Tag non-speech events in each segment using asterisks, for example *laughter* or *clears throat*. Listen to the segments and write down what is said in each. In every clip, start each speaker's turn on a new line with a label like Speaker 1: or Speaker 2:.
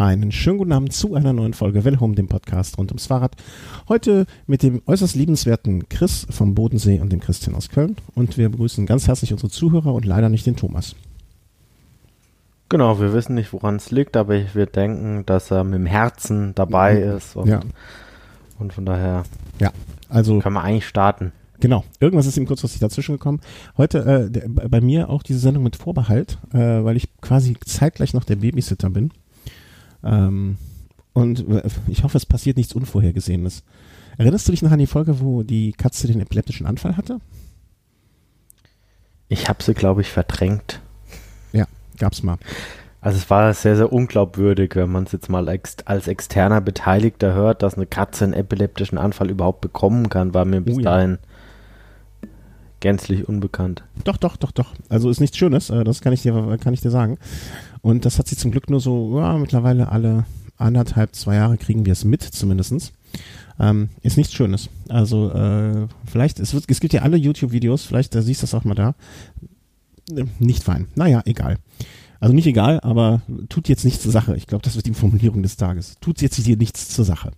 Speaker 1: Einen schönen guten Abend zu einer neuen Folge Wellhome, dem Podcast rund ums Fahrrad. Heute mit dem äußerst liebenswerten Chris vom Bodensee und dem Christian aus Köln. Und wir begrüßen ganz herzlich unsere Zuhörer und leider nicht den Thomas.
Speaker 2: Genau, wir wissen nicht, woran es liegt, aber wir denken, dass er mit dem Herzen dabei mhm. ist. Und,
Speaker 1: ja.
Speaker 2: und von daher
Speaker 1: ja, also
Speaker 2: kann man eigentlich starten.
Speaker 1: Genau, irgendwas ist ihm kurzfristig dazwischen gekommen. Heute äh, der, bei mir auch diese Sendung mit Vorbehalt, äh, weil ich quasi zeitgleich noch der Babysitter bin. Ähm, und ich hoffe, es passiert nichts Unvorhergesehenes. Erinnerst du dich noch an die Folge, wo die Katze den epileptischen Anfall hatte?
Speaker 2: Ich habe sie, glaube ich, verdrängt.
Speaker 1: Ja, gab's mal.
Speaker 2: Also es war sehr, sehr unglaubwürdig, wenn man es jetzt mal ex als externer Beteiligter hört, dass eine Katze einen epileptischen Anfall überhaupt bekommen kann, war mir bis oh, dahin ja. gänzlich unbekannt.
Speaker 1: Doch, doch, doch, doch. Also ist nichts Schönes, äh, das kann ich dir, kann ich dir sagen. Und das hat sie zum Glück nur so, ja, mittlerweile alle anderthalb, zwei Jahre kriegen wir es mit, zumindestens. Ähm, ist nichts Schönes. Also, äh, vielleicht, es, wird, es gibt ja alle YouTube-Videos, vielleicht da siehst du das auch mal da. Äh, nicht fein. Naja, egal. Also nicht egal, aber tut jetzt nichts zur Sache. Ich glaube, das wird die Formulierung des Tages. Tut jetzt hier nichts zur Sache.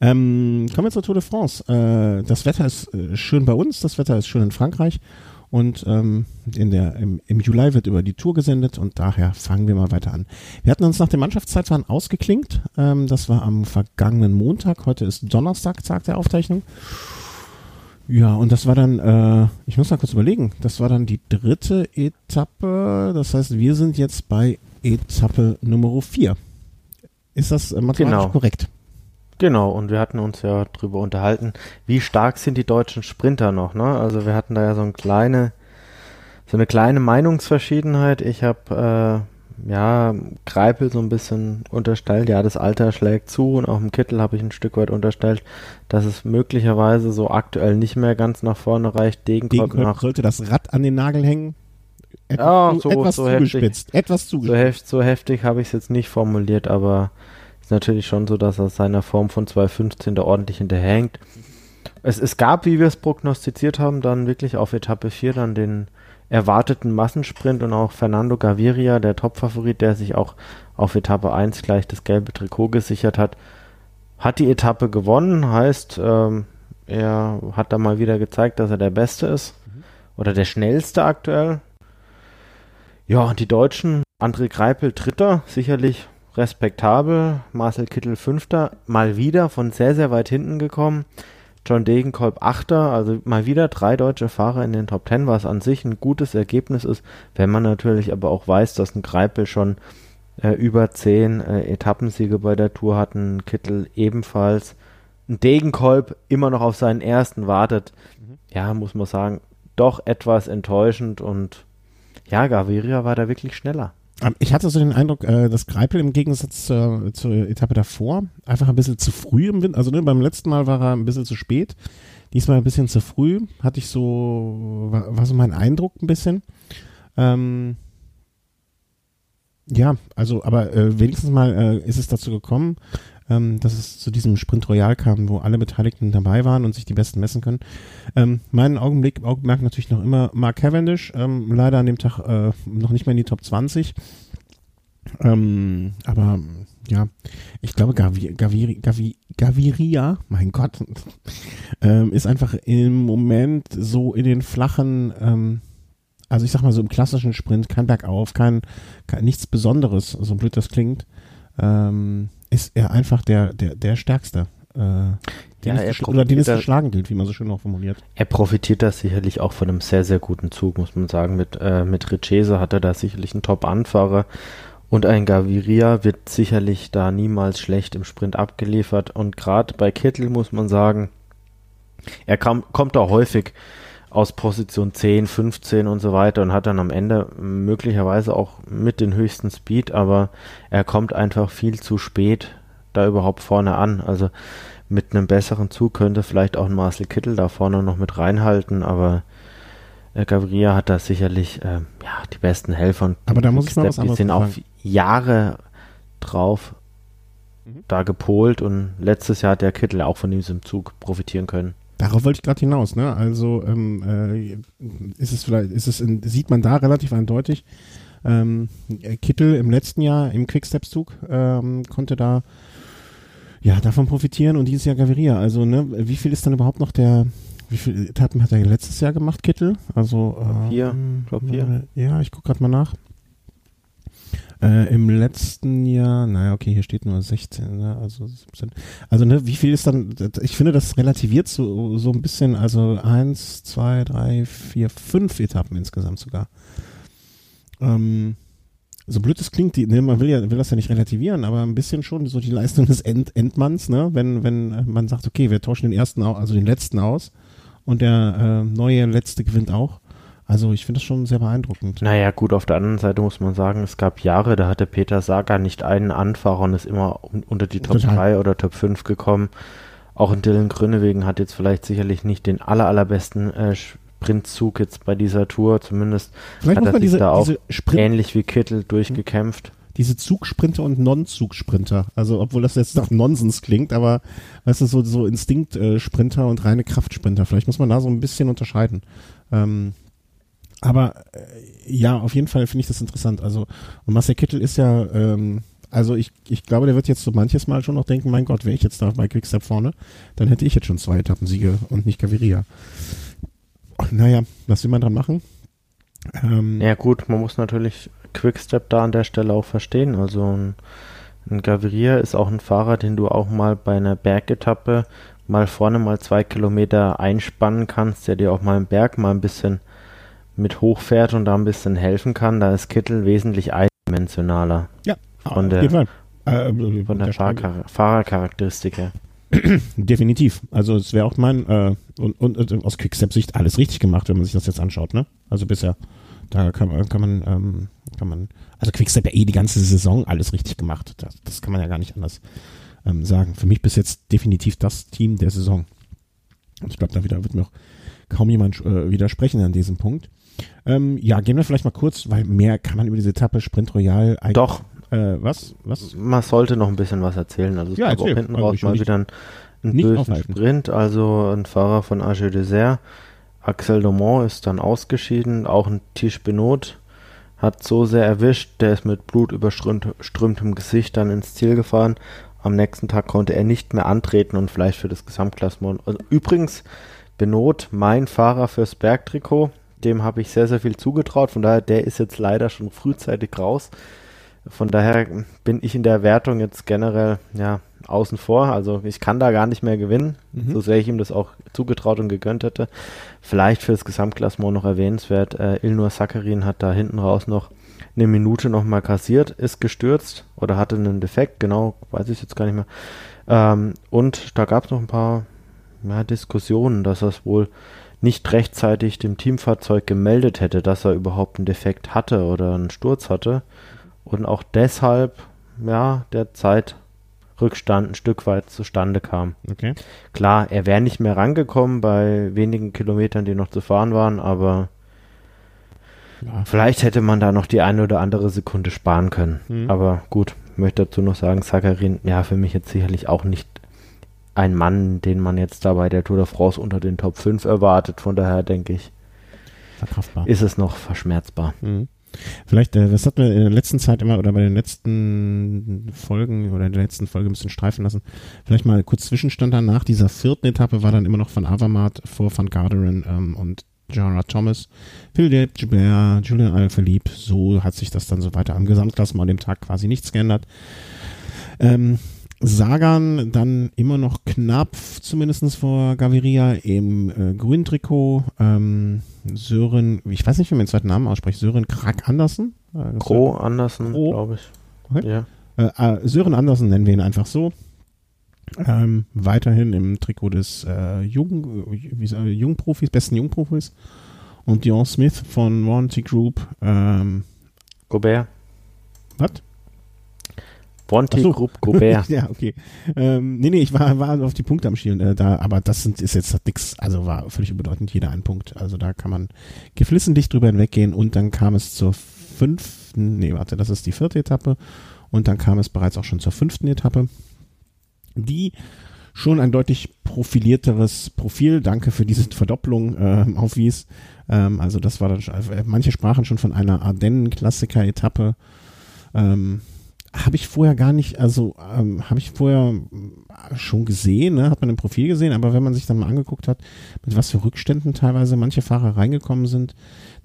Speaker 1: Ähm, kommen wir zur Tour de France. Äh, das Wetter ist äh, schön bei uns, das Wetter ist schön in Frankreich und ähm, in der, im, im Juli wird über die Tour gesendet und daher fangen wir mal weiter an. Wir hatten uns nach dem Mannschaftszeitfahren ausgeklingt. Ähm, das war am vergangenen Montag. Heute ist Donnerstag, Tag der Aufzeichnung. Ja, und das war dann, äh, ich muss mal kurz überlegen, das war dann die dritte Etappe. Das heißt, wir sind jetzt bei Etappe Nummer 4. Ist das äh, mathematisch genau. korrekt?
Speaker 2: Genau, und wir hatten uns ja drüber unterhalten, wie stark sind die deutschen Sprinter noch, ne? Also wir hatten da ja so eine kleine, so eine kleine Meinungsverschiedenheit. Ich habe äh, ja Greipel so ein bisschen unterstellt, ja, das Alter schlägt zu und auch im Kittel habe ich ein Stück weit unterstellt, dass es möglicherweise so aktuell nicht mehr ganz nach vorne reicht.
Speaker 1: Degenkolb, Degenkolb sollte das Rad an den Nagel hängen?
Speaker 2: Etwas, ja, so,
Speaker 1: etwas
Speaker 2: so
Speaker 1: zugespitzt.
Speaker 2: Heftig, etwas zugespitzt. So, heft, so heftig habe ich es jetzt nicht formuliert, aber ist natürlich schon so, dass er seiner Form von 2.15 da ordentlich hinterhängt. Es, es gab, wie wir es prognostiziert haben, dann wirklich auf Etappe 4 dann den erwarteten Massensprint und auch Fernando Gaviria, der Topfavorit, der sich auch auf Etappe 1 gleich das gelbe Trikot gesichert hat, hat die Etappe gewonnen, heißt, ähm, er hat da mal wieder gezeigt, dass er der Beste ist mhm. oder der Schnellste aktuell. Ja, und die Deutschen, André Greipel Dritter, sicherlich respektabel. Marcel Kittel Fünfter, mal wieder von sehr, sehr weit hinten gekommen. John Degenkolb Achter, also mal wieder drei deutsche Fahrer in den Top Ten, was an sich ein gutes Ergebnis ist, wenn man natürlich aber auch weiß, dass ein Greipel schon äh, über zehn äh, Etappensiege bei der Tour hatten, Kittel ebenfalls. Ein Degenkolb immer noch auf seinen ersten wartet. Mhm. Ja, muss man sagen, doch etwas enttäuschend und ja, Gaviria war da wirklich schneller.
Speaker 1: Ähm, ich hatte so den Eindruck, äh, dass Greipel im Gegensatz zur, zur Etappe davor einfach ein bisschen zu früh im Wind, also ne, beim letzten Mal war er ein bisschen zu spät, diesmal ein bisschen zu früh, hatte ich so, war, war so mein Eindruck ein bisschen. Ähm, ja, also, aber äh, wenigstens mal äh, ist es dazu gekommen, ähm, dass es zu diesem Sprint Royal kam, wo alle Beteiligten dabei waren und sich die Besten messen können. Ähm, mein Augenblick, Augenmerk natürlich noch immer Mark Cavendish, ähm, leider an dem Tag äh, noch nicht mehr in die Top 20. Ähm, aber ja, ich glaube, Gavi, Gavi, Gavi, Gaviria, mein Gott, *laughs* ähm, ist einfach im Moment so in den flachen, ähm, also ich sag mal so im klassischen Sprint, kein Bergauf, kein, kein nichts Besonderes, so blöd das klingt. Ähm, ist er einfach der, der, der Stärkste. Äh, ja, er oder den es geschlagen gilt, wie man so schön auch formuliert.
Speaker 2: Er profitiert da sicherlich auch von einem sehr, sehr guten Zug, muss man sagen. Mit, äh, mit Richese hat er da sicherlich einen Top-Anfahrer und ein Gaviria wird sicherlich da niemals schlecht im Sprint abgeliefert. Und gerade bei Kittel muss man sagen, er kam, kommt da häufig aus Position 10, 15 und so weiter und hat dann am Ende möglicherweise auch mit den höchsten Speed, aber er kommt einfach viel zu spät da überhaupt vorne an. Also mit einem besseren Zug könnte vielleicht auch ein Marcel Kittel da vorne noch mit reinhalten, aber äh, Gaviria hat da sicherlich äh, ja, die besten Helfer.
Speaker 1: Aber da muss ich mal was anderes
Speaker 2: Die sind auch Jahre drauf mhm. da gepolt und letztes Jahr hat der Kittel auch von diesem Zug profitieren können.
Speaker 1: Darauf wollte ich gerade hinaus, ne? Also ähm, äh, ist es vielleicht, ist es in, sieht man da relativ eindeutig, Ähm, Kittel im letzten Jahr im Quickstep-Zug ähm, konnte da ja davon profitieren und dieses Jahr Gaviria. Also ne, wie viel ist dann überhaupt noch der wie viele Etappen hat er letztes Jahr gemacht, Kittel? Also
Speaker 2: äh, vier, ich glaube vier.
Speaker 1: Ja, ich gucke gerade mal nach. Äh, Im letzten Jahr, naja, okay, hier steht nur 16, ne, also 17. Also, ne, wie viel ist dann, ich finde, das relativiert so, so ein bisschen, also eins, zwei, drei, vier, fünf Etappen insgesamt sogar. Ähm, so blöd es klingt, die, ne, man will ja, will das ja nicht relativieren, aber ein bisschen schon so die Leistung des End, Endmanns, ne, wenn, wenn man sagt, okay, wir tauschen den ersten, also den letzten aus und der äh, neue letzte gewinnt auch. Also ich finde das schon sehr beeindruckend.
Speaker 2: Naja, gut, auf der anderen Seite muss man sagen, es gab Jahre, da hatte Peter Saga nicht einen Anfahrer und ist immer unter die Top Total. 3 oder Top 5 gekommen. Auch in Dylan Grönewegen hat jetzt vielleicht sicherlich nicht den aller, allerbesten äh, Sprintzug jetzt bei dieser Tour. Zumindest
Speaker 1: vielleicht hat er sich diese,
Speaker 2: da auch ähnlich wie Kittel durchgekämpft
Speaker 1: diese Zugsprinter und Non-Zugsprinter. Also, obwohl das jetzt nach Nonsens klingt, aber weißt du, so, so Instinkt-Sprinter und reine Kraftsprinter. Vielleicht muss man da so ein bisschen unterscheiden. Ähm, aber äh, ja, auf jeden Fall finde ich das interessant. Also, und Marcel Kittel ist ja, ähm, also ich, ich glaube, der wird jetzt so manches Mal schon noch denken, mein Gott, wäre ich jetzt da bei Quickstep vorne, dann hätte ich jetzt schon zwei Etappensiege und nicht Gaviria. Naja, was will man dran machen?
Speaker 2: Ähm, ja gut, man muss natürlich Quickstep da an der Stelle auch verstehen. Also ein, ein Gaviria ist auch ein Fahrer, den du auch mal bei einer Bergetappe mal vorne mal zwei Kilometer einspannen kannst, der dir auch mal im Berg mal ein bisschen mit hochfährt und da ein bisschen helfen kann. Da ist Kittel wesentlich eindimensionaler.
Speaker 1: Ja,
Speaker 2: von der, äh, von der, Fahrchar Fahrercharakteristik her. *clears throat*
Speaker 1: Definitiv. Also es wäre auch mein äh, und, und, und aus Quickstep-Sicht alles richtig gemacht, wenn man sich das jetzt anschaut. Ne? Also bisher da kann man, kann man, ähm, kann man, also Quickstep ja eh die ganze Saison alles richtig gemacht. Das, das kann man ja gar nicht anders ähm, sagen. Für mich bis jetzt definitiv das Team der Saison. Und ich glaube, da wieder wird mir auch kaum jemand äh, widersprechen an diesem Punkt. Ähm, ja, gehen wir vielleicht mal kurz, weil mehr kann man über diese Etappe Sprint Royal
Speaker 2: eigentlich. Doch.
Speaker 1: Äh, was? Was?
Speaker 2: Man sollte noch ein bisschen was erzählen. Also es ja, gab auch hinten raus mal wieder ein, ein bösen aufhalten. Sprint. Also ein Fahrer von Arge Dessert Axel Domont ist dann ausgeschieden, auch ein Tisch Benot hat so sehr erwischt, der ist mit blutüberströmtem Gesicht dann ins Ziel gefahren. Am nächsten Tag konnte er nicht mehr antreten und vielleicht für das Gesamtklassement. Also übrigens, Benot, mein Fahrer fürs Bergtrikot, dem habe ich sehr, sehr viel zugetraut. Von daher, der ist jetzt leider schon frühzeitig raus. Von daher bin ich in der Wertung jetzt generell, ja, außen vor. Also ich kann da gar nicht mehr gewinnen, mhm. so sehr ich ihm das auch zugetraut und gegönnt hätte. Vielleicht für das Gesamtklassement noch erwähnenswert, äh, Ilnur Sakarin hat da hinten raus noch eine Minute nochmal kassiert, ist gestürzt oder hatte einen Defekt, genau, weiß ich jetzt gar nicht mehr. Ähm, und da gab es noch ein paar ja, Diskussionen, dass es wohl nicht rechtzeitig dem Teamfahrzeug gemeldet hätte, dass er überhaupt einen Defekt hatte oder einen Sturz hatte. Und auch deshalb, ja, der Zeit Rückstand ein Stück weit zustande kam.
Speaker 1: Okay.
Speaker 2: Klar, er wäre nicht mehr rangekommen bei wenigen Kilometern, die noch zu fahren waren, aber ja. vielleicht hätte man da noch die eine oder andere Sekunde sparen können. Mhm. Aber gut, möchte dazu noch sagen, Sakarin, ja, für mich jetzt sicherlich auch nicht ein Mann, den man jetzt da bei der Tour de France unter den Top 5 erwartet. Von daher denke ich, ist es noch verschmerzbar.
Speaker 1: Mhm. Vielleicht, äh, das hat mir in der letzten Zeit immer oder bei den letzten Folgen oder in der letzten Folge ein bisschen streifen lassen. Vielleicht mal kurz Zwischenstand dann nach dieser vierten Etappe war dann immer noch von Avermaet vor Van Garderen ähm, und Jara Thomas, Philippe Gilbert, Julian Alaphilippe. So hat sich das dann so weiter am Gesamtklassement an dem Tag quasi nichts geändert. Ähm, Sagan dann immer noch knapp, zumindest vor Gaviria im äh, grünen Trikot. Ähm, Sören, ich weiß nicht, wie man den zweiten Namen ausspricht, Sören Krak Andersen?
Speaker 2: Äh, Kro Andersen, glaube ich.
Speaker 1: Okay. Ja. Äh, äh, Sören Andersen nennen wir ihn einfach so. Ähm, weiterhin im Trikot des äh, Jung, äh, Jungprofis, besten Jungprofis. Und Dion Smith von Warranty Group. Ähm,
Speaker 2: Gobert.
Speaker 1: Was?
Speaker 2: Bonte so. Group Gobert. *laughs*
Speaker 1: ja, okay. Ähm, nee, nee, ich war, war auf die Punkte am Schielen äh, da, aber das sind, ist jetzt nix, also war völlig unbedeutend, jeder ein Punkt. Also da kann man geflissentlich drüber hinweggehen und dann kam es zur fünften, nee, warte, das ist die vierte Etappe und dann kam es bereits auch schon zur fünften Etappe, die schon ein deutlich profilierteres Profil. Danke für diese Verdopplung äh, aufwies. Ähm, also das war dann, äh, manche sprachen schon von einer Ardennen-Klassiker-Etappe. Ähm, habe ich vorher gar nicht, also ähm, habe ich vorher schon gesehen, ne? hat man im Profil gesehen, aber wenn man sich dann mal angeguckt hat, mit was für Rückständen teilweise manche Fahrer reingekommen sind,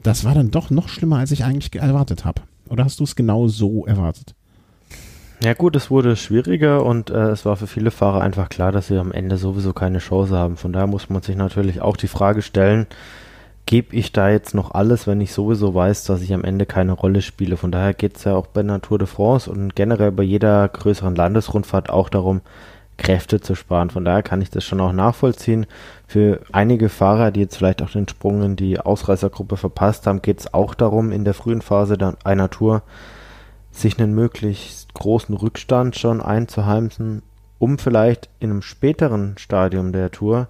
Speaker 1: das war dann doch noch schlimmer, als ich eigentlich erwartet habe. Oder hast du es genau so erwartet?
Speaker 2: Ja gut, es wurde schwieriger und äh, es war für viele Fahrer einfach klar, dass sie am Ende sowieso keine Chance haben. Von daher muss man sich natürlich auch die Frage stellen, gebe ich da jetzt noch alles, wenn ich sowieso weiß, dass ich am Ende keine Rolle spiele. Von daher geht es ja auch bei Natur de France und generell bei jeder größeren Landesrundfahrt auch darum, Kräfte zu sparen. Von daher kann ich das schon auch nachvollziehen. Für einige Fahrer, die jetzt vielleicht auch den Sprung in die Ausreißergruppe verpasst haben, geht es auch darum, in der frühen Phase einer Tour sich einen möglichst großen Rückstand schon einzuheimsen, um vielleicht in einem späteren Stadium der Tour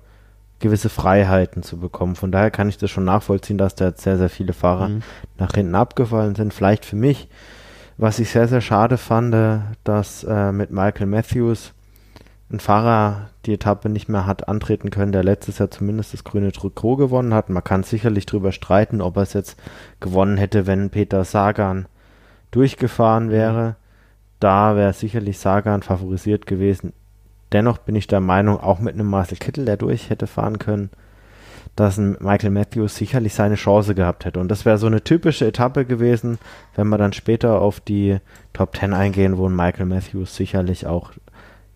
Speaker 2: gewisse Freiheiten zu bekommen. Von daher kann ich das schon nachvollziehen, dass da jetzt sehr, sehr viele Fahrer mhm. nach hinten abgefallen sind. Vielleicht für mich, was ich sehr, sehr schade fand, dass äh, mit Michael Matthews ein Fahrer die Etappe nicht mehr hat antreten können, der letztes Jahr zumindest das grüne Trikot gewonnen hat. Man kann sicherlich darüber streiten, ob er es jetzt gewonnen hätte, wenn Peter Sagan durchgefahren mhm. wäre. Da wäre sicherlich Sagan favorisiert gewesen. Dennoch bin ich der Meinung, auch mit einem Marcel Kittel, der durch hätte fahren können, dass ein Michael Matthews sicherlich seine Chance gehabt hätte. Und das wäre so eine typische Etappe gewesen, wenn wir dann später auf die Top 10 eingehen, wo ein Michael Matthews sicherlich auch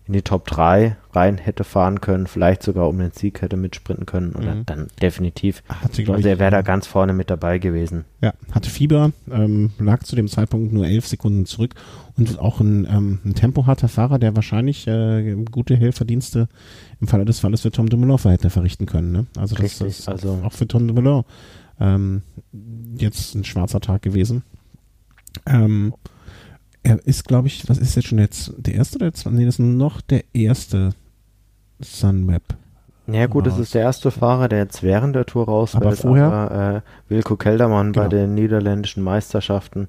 Speaker 2: in die Top 3 rein hätte fahren können, vielleicht sogar um den Sieg hätte mitsprinten können oder mhm. dann definitiv. Hatte, also er wäre da ganz vorne mit dabei gewesen.
Speaker 1: Ja, hatte Fieber, ähm, lag zu dem Zeitpunkt nur elf Sekunden zurück und auch ein, ähm, ein tempoharter Fahrer, der wahrscheinlich äh, gute Helferdienste im Falle des Falles für Tom Dumoulin hätte verrichten können. Ne? Also das Richtig, ist also auch für Tom Dumoulin ähm, jetzt ein schwarzer Tag gewesen. Ähm, er ist, glaube ich, was ist jetzt schon jetzt der erste oder der zweite? Nee, das ist noch der erste Sunweb.
Speaker 2: Ja gut, das ist der erste Fahrer, der jetzt während der Tour rausfällt.
Speaker 1: Aber vorher?
Speaker 2: Aber, äh, Wilco Keldermann genau. bei den niederländischen Meisterschaften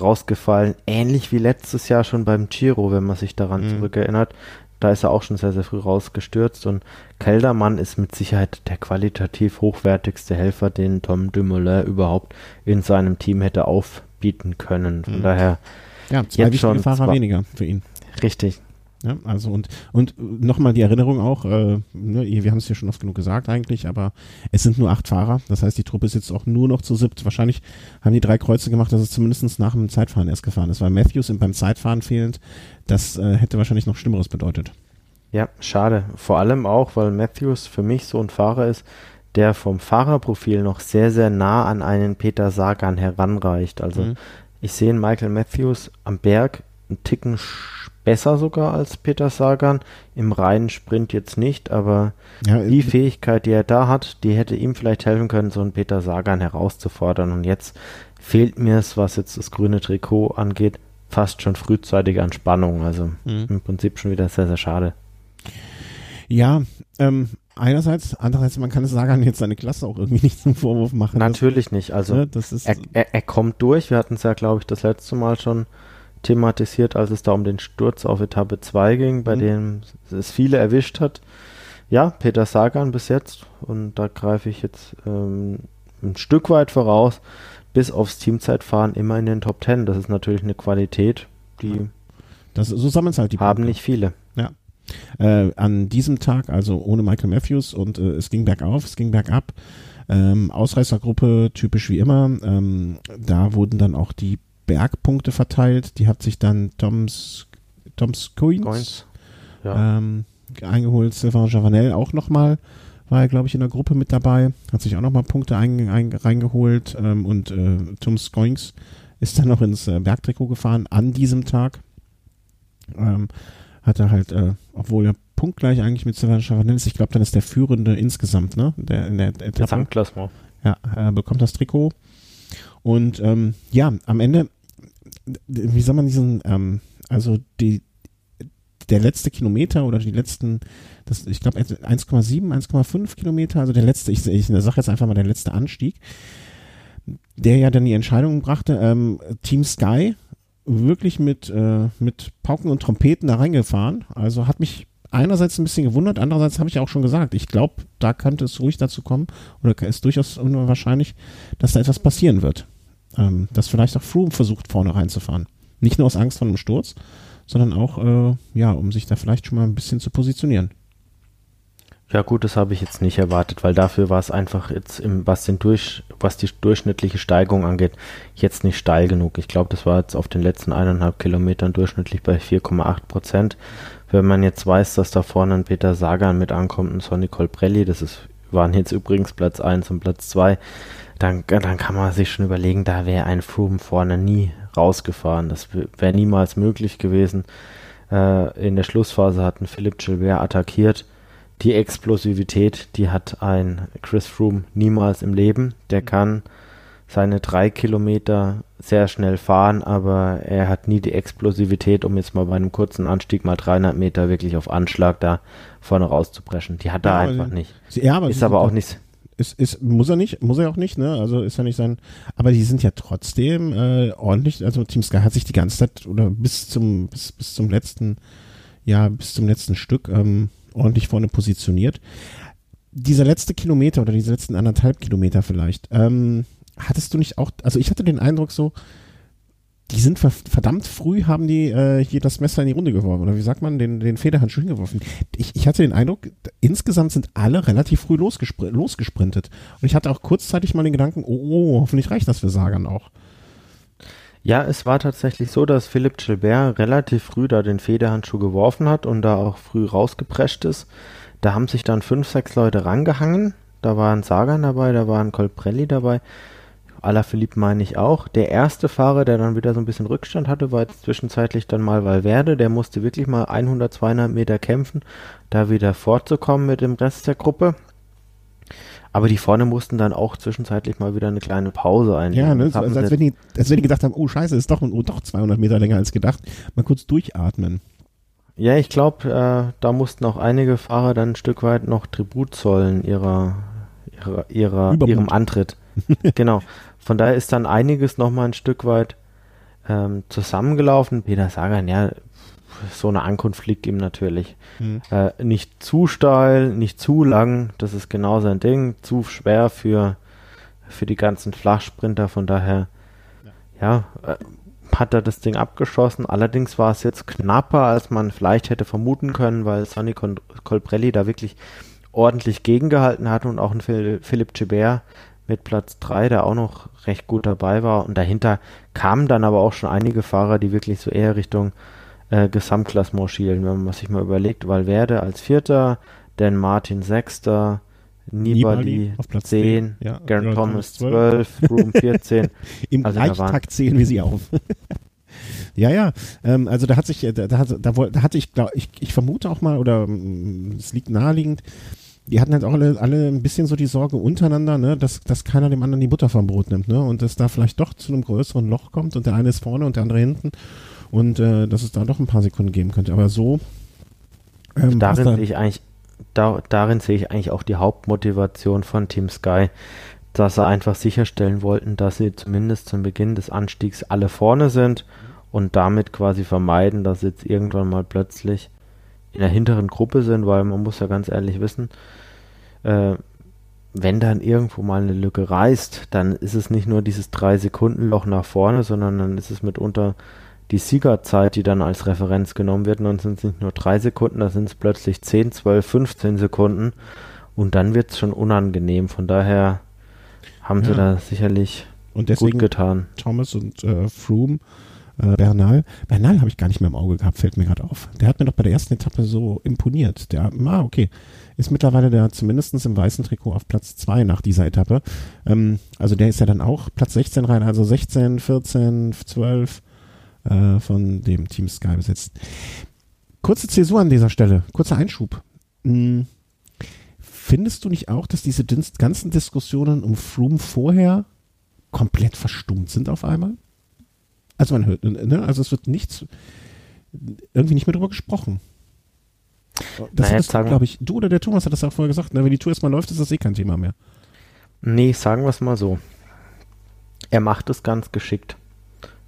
Speaker 2: rausgefallen. Ähnlich wie letztes Jahr schon beim Giro, wenn man sich daran mhm. zurückerinnert. Da ist er auch schon sehr, sehr früh rausgestürzt und Keldermann ist mit Sicherheit der qualitativ hochwertigste Helfer, den Tom Dumoulin überhaupt in seinem Team hätte aufbieten können. Von mhm. daher
Speaker 1: ja, zwei Jetzt schon Fahrer weniger für ihn.
Speaker 2: Richtig.
Speaker 1: Ja, also und, und nochmal die Erinnerung auch, äh, ne, wir haben es ja schon oft genug gesagt eigentlich, aber es sind nur acht Fahrer. Das heißt, die Truppe ist jetzt auch nur noch zu siebt. Wahrscheinlich haben die drei Kreuze gemacht, dass es zumindest nach dem Zeitfahren erst gefahren ist, weil Matthews beim Zeitfahren fehlend, das äh, hätte wahrscheinlich noch Schlimmeres bedeutet.
Speaker 2: Ja, schade. Vor allem auch, weil Matthews für mich so ein Fahrer ist, der vom Fahrerprofil noch sehr, sehr nah an einen Peter Sagan heranreicht. Also mhm. Ich sehe Michael Matthews am Berg einen Ticken besser sogar als Peter Sagan. Im reinen Sprint jetzt nicht, aber ja, die Fähigkeit, die er da hat, die hätte ihm vielleicht helfen können, so einen Peter Sagan herauszufordern. Und jetzt fehlt mir es, was jetzt das grüne Trikot angeht, fast schon frühzeitig an Spannung. Also mhm. im Prinzip schon wieder sehr, sehr schade.
Speaker 1: Ja, ähm, einerseits, andererseits, man kann es Sagan jetzt seine Klasse auch irgendwie *laughs* nicht zum Vorwurf machen.
Speaker 2: Natürlich dass, nicht. Also ne, das ist, er, er, er, kommt durch. Wir hatten es ja, glaube ich, das letzte Mal schon thematisiert, als es da um den Sturz auf Etappe 2 ging, bei mhm. dem es viele erwischt hat. Ja, Peter Sagan bis jetzt, und da greife ich jetzt ähm, ein Stück weit voraus, bis aufs Teamzeitfahren immer in den Top 10. Das ist natürlich eine Qualität, die
Speaker 1: das, so halt die
Speaker 2: haben Punkte. nicht viele.
Speaker 1: Äh, an diesem Tag, also ohne Michael Matthews und äh, es ging bergauf, es ging bergab. Ähm, Ausreißergruppe, typisch wie immer. Ähm, da wurden dann auch die Bergpunkte verteilt. Die hat sich dann Toms, Toms Coins, ja. ähm, eingeholt. Sylvain Javanel auch nochmal. War er, glaube ich, in der Gruppe mit dabei. Hat sich auch nochmal Punkte ein, ein, reingeholt. Ähm, und äh, Tom Scoings ist dann noch ins äh, Bergtrikot gefahren an diesem Tag. Ähm, hat er halt, äh, obwohl er punktgleich eigentlich mit Sylvain Chavanel ist, ich glaube, dann ist der Führende insgesamt, ne? Der, in der Etappe.
Speaker 2: Gesamtklassement.
Speaker 1: Ja, er bekommt das Trikot. Und ähm, ja, am Ende, wie soll man diesen, ähm, also die, der letzte Kilometer oder die letzten, das, ich glaube 1,7, 1,5 Kilometer, also der letzte, ich, ich sage jetzt einfach mal der letzte Anstieg, der ja dann die Entscheidung brachte, ähm, Team Sky wirklich mit, äh, mit Pauken und Trompeten da reingefahren. Also hat mich einerseits ein bisschen gewundert, andererseits habe ich auch schon gesagt, ich glaube, da könnte es ruhig dazu kommen oder ist durchaus unwahrscheinlich, dass da etwas passieren wird. Ähm, dass vielleicht auch Froome versucht, vorne reinzufahren. Nicht nur aus Angst vor einem Sturz, sondern auch, äh, ja, um sich da vielleicht schon mal ein bisschen zu positionieren.
Speaker 2: Ja gut, das habe ich jetzt nicht erwartet, weil dafür war es einfach jetzt, im, was, den durch, was die durchschnittliche Steigung angeht, jetzt nicht steil genug. Ich glaube, das war jetzt auf den letzten eineinhalb Kilometern durchschnittlich bei 4,8 Prozent. Wenn man jetzt weiß, dass da vorne ein Peter Sagan mit ankommt und Sonny Colbrelli, das ist, waren jetzt übrigens Platz 1 und Platz 2, dann, dann kann man sich schon überlegen, da wäre ein Froome vorne nie rausgefahren. Das wäre niemals möglich gewesen. Äh, in der Schlussphase hat ein Philipp Gilbert attackiert die Explosivität, die hat ein Chris Froome niemals im Leben. Der mhm. kann seine drei Kilometer sehr schnell fahren, aber er hat nie die Explosivität, um jetzt mal bei einem kurzen Anstieg mal 300 Meter wirklich auf Anschlag da vorne rauszupreschen. Die hat er ja, einfach nicht.
Speaker 1: Ja, aber ist aber auch nicht. Ist, ist, muss er nicht, muss er auch nicht, ne? Also ist ja nicht sein. Aber die sind ja trotzdem äh, ordentlich. Also Team Sky hat sich die ganze Zeit oder bis zum bis, bis zum letzten, ja bis zum letzten Stück ähm, ordentlich vorne positioniert. Dieser letzte Kilometer oder diese letzten anderthalb Kilometer vielleicht, ähm, hattest du nicht auch, also ich hatte den Eindruck so, die sind verdammt früh, haben die äh, hier das Messer in die Runde geworfen. Oder wie sagt man, den, den Federhandschuh hingeworfen. Ich, ich hatte den Eindruck, insgesamt sind alle relativ früh losgespr losgesprintet. Und ich hatte auch kurzzeitig mal den Gedanken, oh, oh hoffentlich reicht das für Sagan auch.
Speaker 2: Ja, es war tatsächlich so, dass Philipp Gilbert relativ früh da den Federhandschuh geworfen hat und da auch früh rausgeprescht ist. Da haben sich dann fünf, sechs Leute rangehangen. Da war ein Sagan dabei, da war ein Colprelli dabei. Alaphilippe meine ich auch. Der erste Fahrer, der dann wieder so ein bisschen Rückstand hatte, war jetzt zwischenzeitlich dann mal Valverde. Der musste wirklich mal 100, 200 Meter kämpfen, da wieder fortzukommen mit dem Rest der Gruppe. Aber die vorne mussten dann auch zwischenzeitlich mal wieder eine kleine Pause einlegen.
Speaker 1: Ja, ne? also als, wenn die, als wenn die gedacht haben, oh scheiße, ist doch, oh, doch 200 Meter länger als gedacht. Mal kurz durchatmen.
Speaker 2: Ja, ich glaube, äh, da mussten auch einige Fahrer dann ein Stück weit noch Tribut zollen ihrer, ihrer, ihrer ihrem Antritt. *laughs* genau. Von daher ist dann einiges nochmal ein Stück weit ähm, zusammengelaufen. Peter Sagan, ja, so eine Ankunft liegt ihm natürlich. Mhm. Äh, nicht zu steil, nicht zu lang, das ist genau sein Ding. Zu schwer für, für die ganzen Flachsprinter, von daher, ja, ja äh, hat er das Ding abgeschossen. Allerdings war es jetzt knapper, als man vielleicht hätte vermuten können, weil Sonny Col Colbrelli da wirklich ordentlich gegengehalten hat und auch ein Philipp Gilbert mit Platz 3, der auch noch recht gut dabei war. Und dahinter kamen dann aber auch schon einige Fahrer, die wirklich so eher Richtung äh, Gesamtklassement schielen, wenn man sich mal überlegt. Valverde als Vierter, Dan Martin Sechster, Nibali, Nibali auf Platz 10, 10 ja, Garen Thomas 12, Room 14.
Speaker 1: Im also Reichtakt zählen wir sie auf. *laughs* ja, ja, ähm, also da hat sich, da, da, da, da hatte ich, glaub, ich, ich vermute auch mal, oder mm, es liegt naheliegend, die hatten halt auch alle, alle ein bisschen so die Sorge untereinander, ne, dass, dass keiner dem anderen die Butter vom Brot nimmt, ne, und dass da vielleicht doch zu einem größeren Loch kommt und der eine ist vorne und der andere hinten und äh, dass es da doch ein paar Sekunden geben könnte. Aber so.
Speaker 2: Ähm, darin sehe ich eigentlich, da, darin sehe ich eigentlich auch die Hauptmotivation von Team Sky, dass sie einfach sicherstellen wollten, dass sie zumindest zum Beginn des Anstiegs alle vorne sind und damit quasi vermeiden, dass sie jetzt irgendwann mal plötzlich in der hinteren Gruppe sind, weil man muss ja ganz ehrlich wissen, äh, wenn dann irgendwo mal eine Lücke reißt, dann ist es nicht nur dieses 3-Sekunden-Loch nach vorne, sondern dann ist es mitunter die Siegerzeit, die dann als Referenz genommen wird, dann sind es nicht nur drei Sekunden, da sind es plötzlich 10, 12, 15 Sekunden und dann wird es schon unangenehm. Von daher haben ja. sie da sicherlich gut getan.
Speaker 1: Thomas und äh, Froome, äh, Bernal. Bernal habe ich gar nicht mehr im Auge gehabt, fällt mir gerade auf. Der hat mir doch bei der ersten Etappe so imponiert. Der, ah, okay. Ist mittlerweile der zumindest im weißen Trikot auf Platz 2 nach dieser Etappe. Ähm, also der ist ja dann auch Platz 16 rein, also 16, 14, 12 äh, von dem Team Sky besetzt. Kurze Zäsur an dieser Stelle, kurzer Einschub. Hm. Findest du nicht auch, dass diese ganzen Diskussionen um Froome vorher komplett verstummt sind auf einmal? Also man hört, ne? also es wird nichts, irgendwie nicht mehr drüber gesprochen. Das naja, ist, glaube ich, du oder der Thomas hat das auch vorher gesagt, ne? wenn die Tour erstmal läuft, ist das eh kein Thema mehr.
Speaker 2: Nee, sagen wir es mal so. Er macht es ganz geschickt.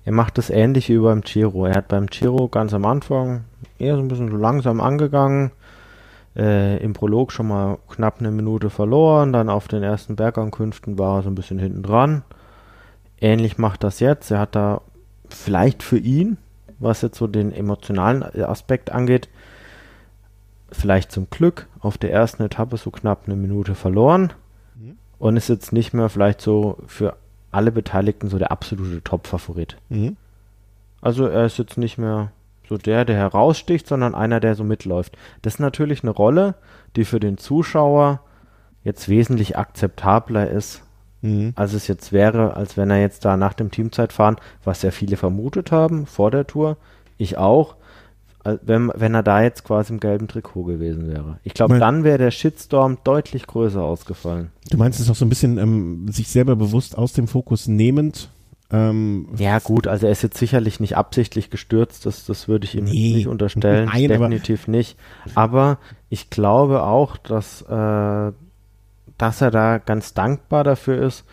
Speaker 2: Er macht es ähnlich wie beim Giro. Er hat beim Giro ganz am Anfang eher so ein bisschen so langsam angegangen. Äh, Im Prolog schon mal knapp eine Minute verloren, dann auf den ersten Bergankünften war er so ein bisschen hinten dran. Ähnlich macht das jetzt. Er hat da vielleicht für ihn, was jetzt so den emotionalen Aspekt angeht, vielleicht zum Glück auf der ersten Etappe so knapp eine Minute verloren mhm. und ist jetzt nicht mehr vielleicht so für alle Beteiligten so der absolute Top-Favorit. Mhm. Also er ist jetzt nicht mehr so der, der heraussticht, sondern einer, der so mitläuft. Das ist natürlich eine Rolle, die für den Zuschauer jetzt wesentlich akzeptabler ist, mhm. als es jetzt wäre, als wenn er jetzt da nach dem Teamzeitfahren, was ja viele vermutet haben vor der Tour, ich auch, wenn, wenn er da jetzt quasi im gelben Trikot gewesen wäre. Ich glaube, dann wäre der Shitstorm deutlich größer ausgefallen.
Speaker 1: Du meinst es auch so ein bisschen ähm, sich selber bewusst aus dem Fokus nehmend
Speaker 2: ähm, ja, gut, also er ist jetzt sicherlich nicht absichtlich gestürzt, das, das würde ich ihm nee, nicht unterstellen, nein, definitiv nicht. Aber ich glaube auch, dass, äh, dass er da ganz dankbar dafür ist,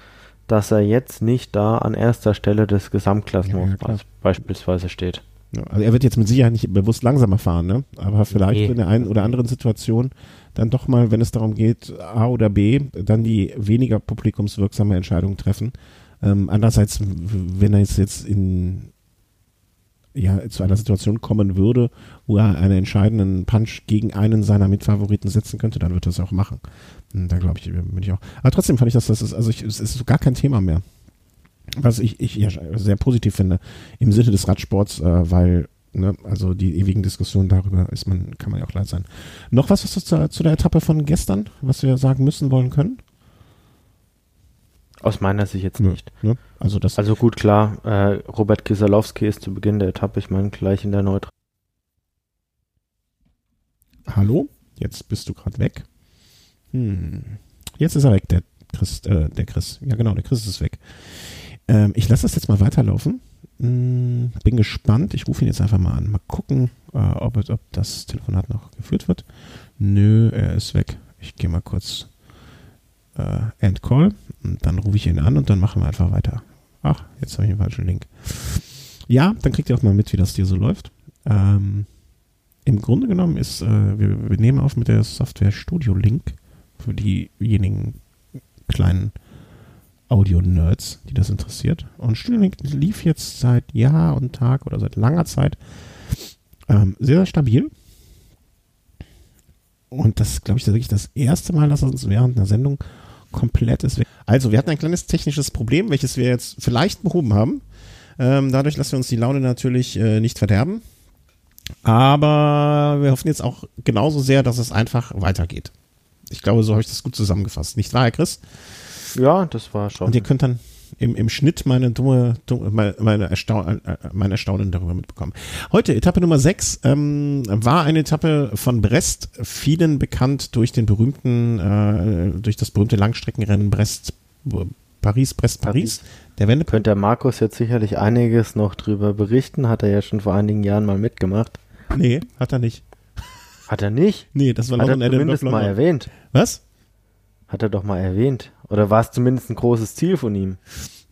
Speaker 2: dass er jetzt nicht da an erster Stelle des Gesamtklassements ja, beispielsweise steht.
Speaker 1: Also er wird jetzt mit Sicherheit nicht bewusst langsamer fahren, ne? aber vielleicht nee. in der einen oder anderen Situation dann doch mal, wenn es darum geht, A oder B, dann die weniger publikumswirksame Entscheidung treffen ähm, andererseits, wenn er jetzt, jetzt in ja, zu einer Situation kommen würde, wo er einen entscheidenden Punch gegen einen seiner Mitfavoriten setzen könnte, dann wird er es auch machen. Hm, da glaube ich, bin ich auch. Aber trotzdem fand ich, dass das ist, also ich, es ist gar kein Thema mehr. Was ich, ich ja, sehr positiv finde im Sinne des Radsports, äh, weil Ne, also die ewigen Diskussionen darüber ist man, kann man ja auch leid sein. Noch was, was zu, zu der Etappe von gestern, was wir sagen müssen, wollen können?
Speaker 2: Aus meiner Sicht jetzt nicht.
Speaker 1: Ja, ja. Also, das
Speaker 2: also gut, klar, äh, Robert Kisalowski ist zu Beginn der Etappe, ich meine, gleich in der Neutral.
Speaker 1: Hallo? Jetzt bist du gerade weg. Hm. Jetzt ist er weg, der Chris, äh, der Chris. Ja, genau, der Chris ist weg. Ähm, ich lasse das jetzt mal weiterlaufen. Hm, bin gespannt. Ich rufe ihn jetzt einfach mal an. Mal gucken, äh, ob, ob das Telefonat noch geführt wird. Nö, er ist weg. Ich gehe mal kurz äh, End Call. Und dann rufe ich ihn an und dann machen wir einfach weiter. Ach, jetzt habe ich den falschen Link. Ja, dann kriegt ihr auch mal mit, wie das hier so läuft. Ähm, Im Grunde genommen ist, äh, wir, wir, nehmen auf mit der Software Studio Link für diejenigen kleinen Audio-Nerds, die das interessiert. Und Studio Link lief jetzt seit Jahr und Tag oder seit langer Zeit ähm, sehr, sehr stabil. Und das ist, glaube ich, wirklich das erste Mal, dass uns während einer Sendung komplett ist. Also, wir hatten ein kleines technisches Problem, welches wir jetzt vielleicht behoben haben. Ähm, dadurch lassen wir uns die Laune natürlich äh, nicht verderben. Aber wir hoffen jetzt auch genauso sehr, dass es einfach weitergeht. Ich glaube, so habe ich das gut zusammengefasst. Nicht wahr, Herr Chris?
Speaker 2: Ja, das war schon.
Speaker 1: Und ihr könnt dann im, im Schnitt meine dumme, dumme meine, Erstaunen, äh, mein Erstaunen darüber mitbekommen. Heute, Etappe Nummer 6, ähm, war eine Etappe von Brest, vielen bekannt durch den berühmten, äh, durch das berühmte Langstreckenrennen Brest, Paris, Brest, Paris.
Speaker 2: Der Wende Könnte der Markus jetzt sicherlich einiges noch drüber berichten, hat er ja schon vor einigen Jahren mal mitgemacht.
Speaker 1: Nee, hat er nicht.
Speaker 2: Hat er nicht?
Speaker 1: Nee, das war
Speaker 2: London, Hat er zumindest mal erwähnt.
Speaker 1: Was?
Speaker 2: Hat er doch mal erwähnt. Oder war es zumindest ein großes Ziel von ihm?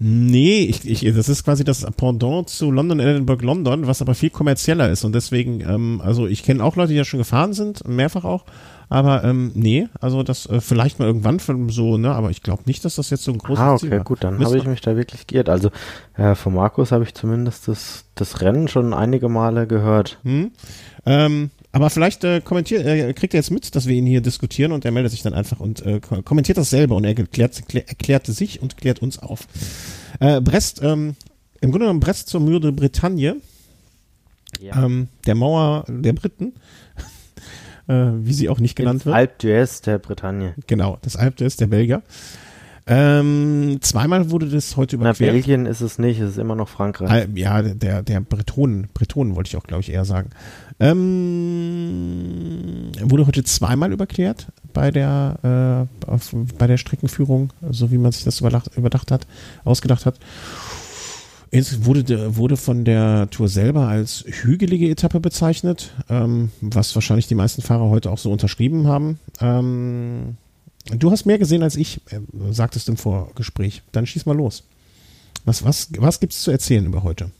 Speaker 1: Nee, ich, ich, das ist quasi das Pendant zu London, Edinburgh, London, was aber viel kommerzieller ist. Und deswegen, ähm, also ich kenne auch Leute, die ja schon gefahren sind, mehrfach auch. Aber ähm, nee, also das äh, vielleicht mal irgendwann von so, ne, aber ich glaube nicht, dass das jetzt so ein großes
Speaker 2: ah, okay, Ziel war. gut, dann habe ich mich da wirklich geirrt. Also äh, von Markus habe ich zumindest das, das Rennen schon einige Male gehört.
Speaker 1: Hm. Ähm, aber vielleicht äh, kommentiert, äh, kriegt er jetzt mit, dass wir ihn hier diskutieren und er meldet sich dann einfach und äh, kommentiert das selber und er erklärt, erklärte sich und klärt uns auf. Äh, Brest, ähm, im Grunde genommen Brest zur Mürde Bretagne, ja. ähm, der Mauer der Briten, *laughs* äh, wie sie auch nicht genannt wird.
Speaker 2: Alp d'Huez der Bretagne.
Speaker 1: Genau, das Alp d'Huez der Belgier. Ähm, zweimal wurde das heute überquert.
Speaker 2: Na, Belgien ist es nicht, es ist immer noch Frankreich.
Speaker 1: Ja, der, der Bretonen, Bretonen wollte ich auch, glaube ich, eher sagen. Ähm, wurde heute zweimal überquert bei der, äh, auf, bei der Streckenführung, so wie man sich das überdacht, überdacht hat, ausgedacht hat. Es wurde, wurde von der Tour selber als hügelige Etappe bezeichnet, ähm, was wahrscheinlich die meisten Fahrer heute auch so unterschrieben haben. Ähm, du hast mehr gesehen als ich, äh, sagtest im Vorgespräch. Dann schieß mal los. Was, was, was gibt es zu erzählen über heute?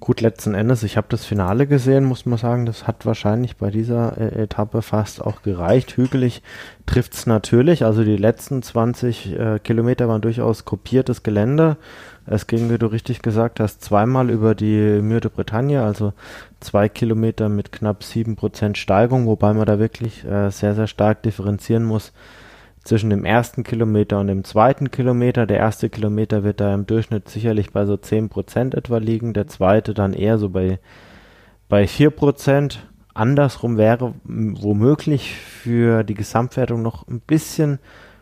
Speaker 2: Gut, letzten Endes, ich habe das Finale gesehen, muss man sagen, das hat wahrscheinlich bei dieser äh, Etappe fast auch gereicht. Hügelig trifft es natürlich, also die letzten 20 äh, Kilometer waren durchaus kopiertes Gelände. Es ging, wie du richtig gesagt hast, zweimal über die Mur de Bretagne, also zwei Kilometer mit knapp sieben Prozent Steigung, wobei man da wirklich äh, sehr, sehr stark differenzieren muss zwischen dem ersten Kilometer und dem zweiten Kilometer. Der erste Kilometer wird da im Durchschnitt sicherlich bei so 10% etwa liegen, der zweite dann eher so bei, bei 4%. Andersrum wäre womöglich für die Gesamtwertung noch ein bisschen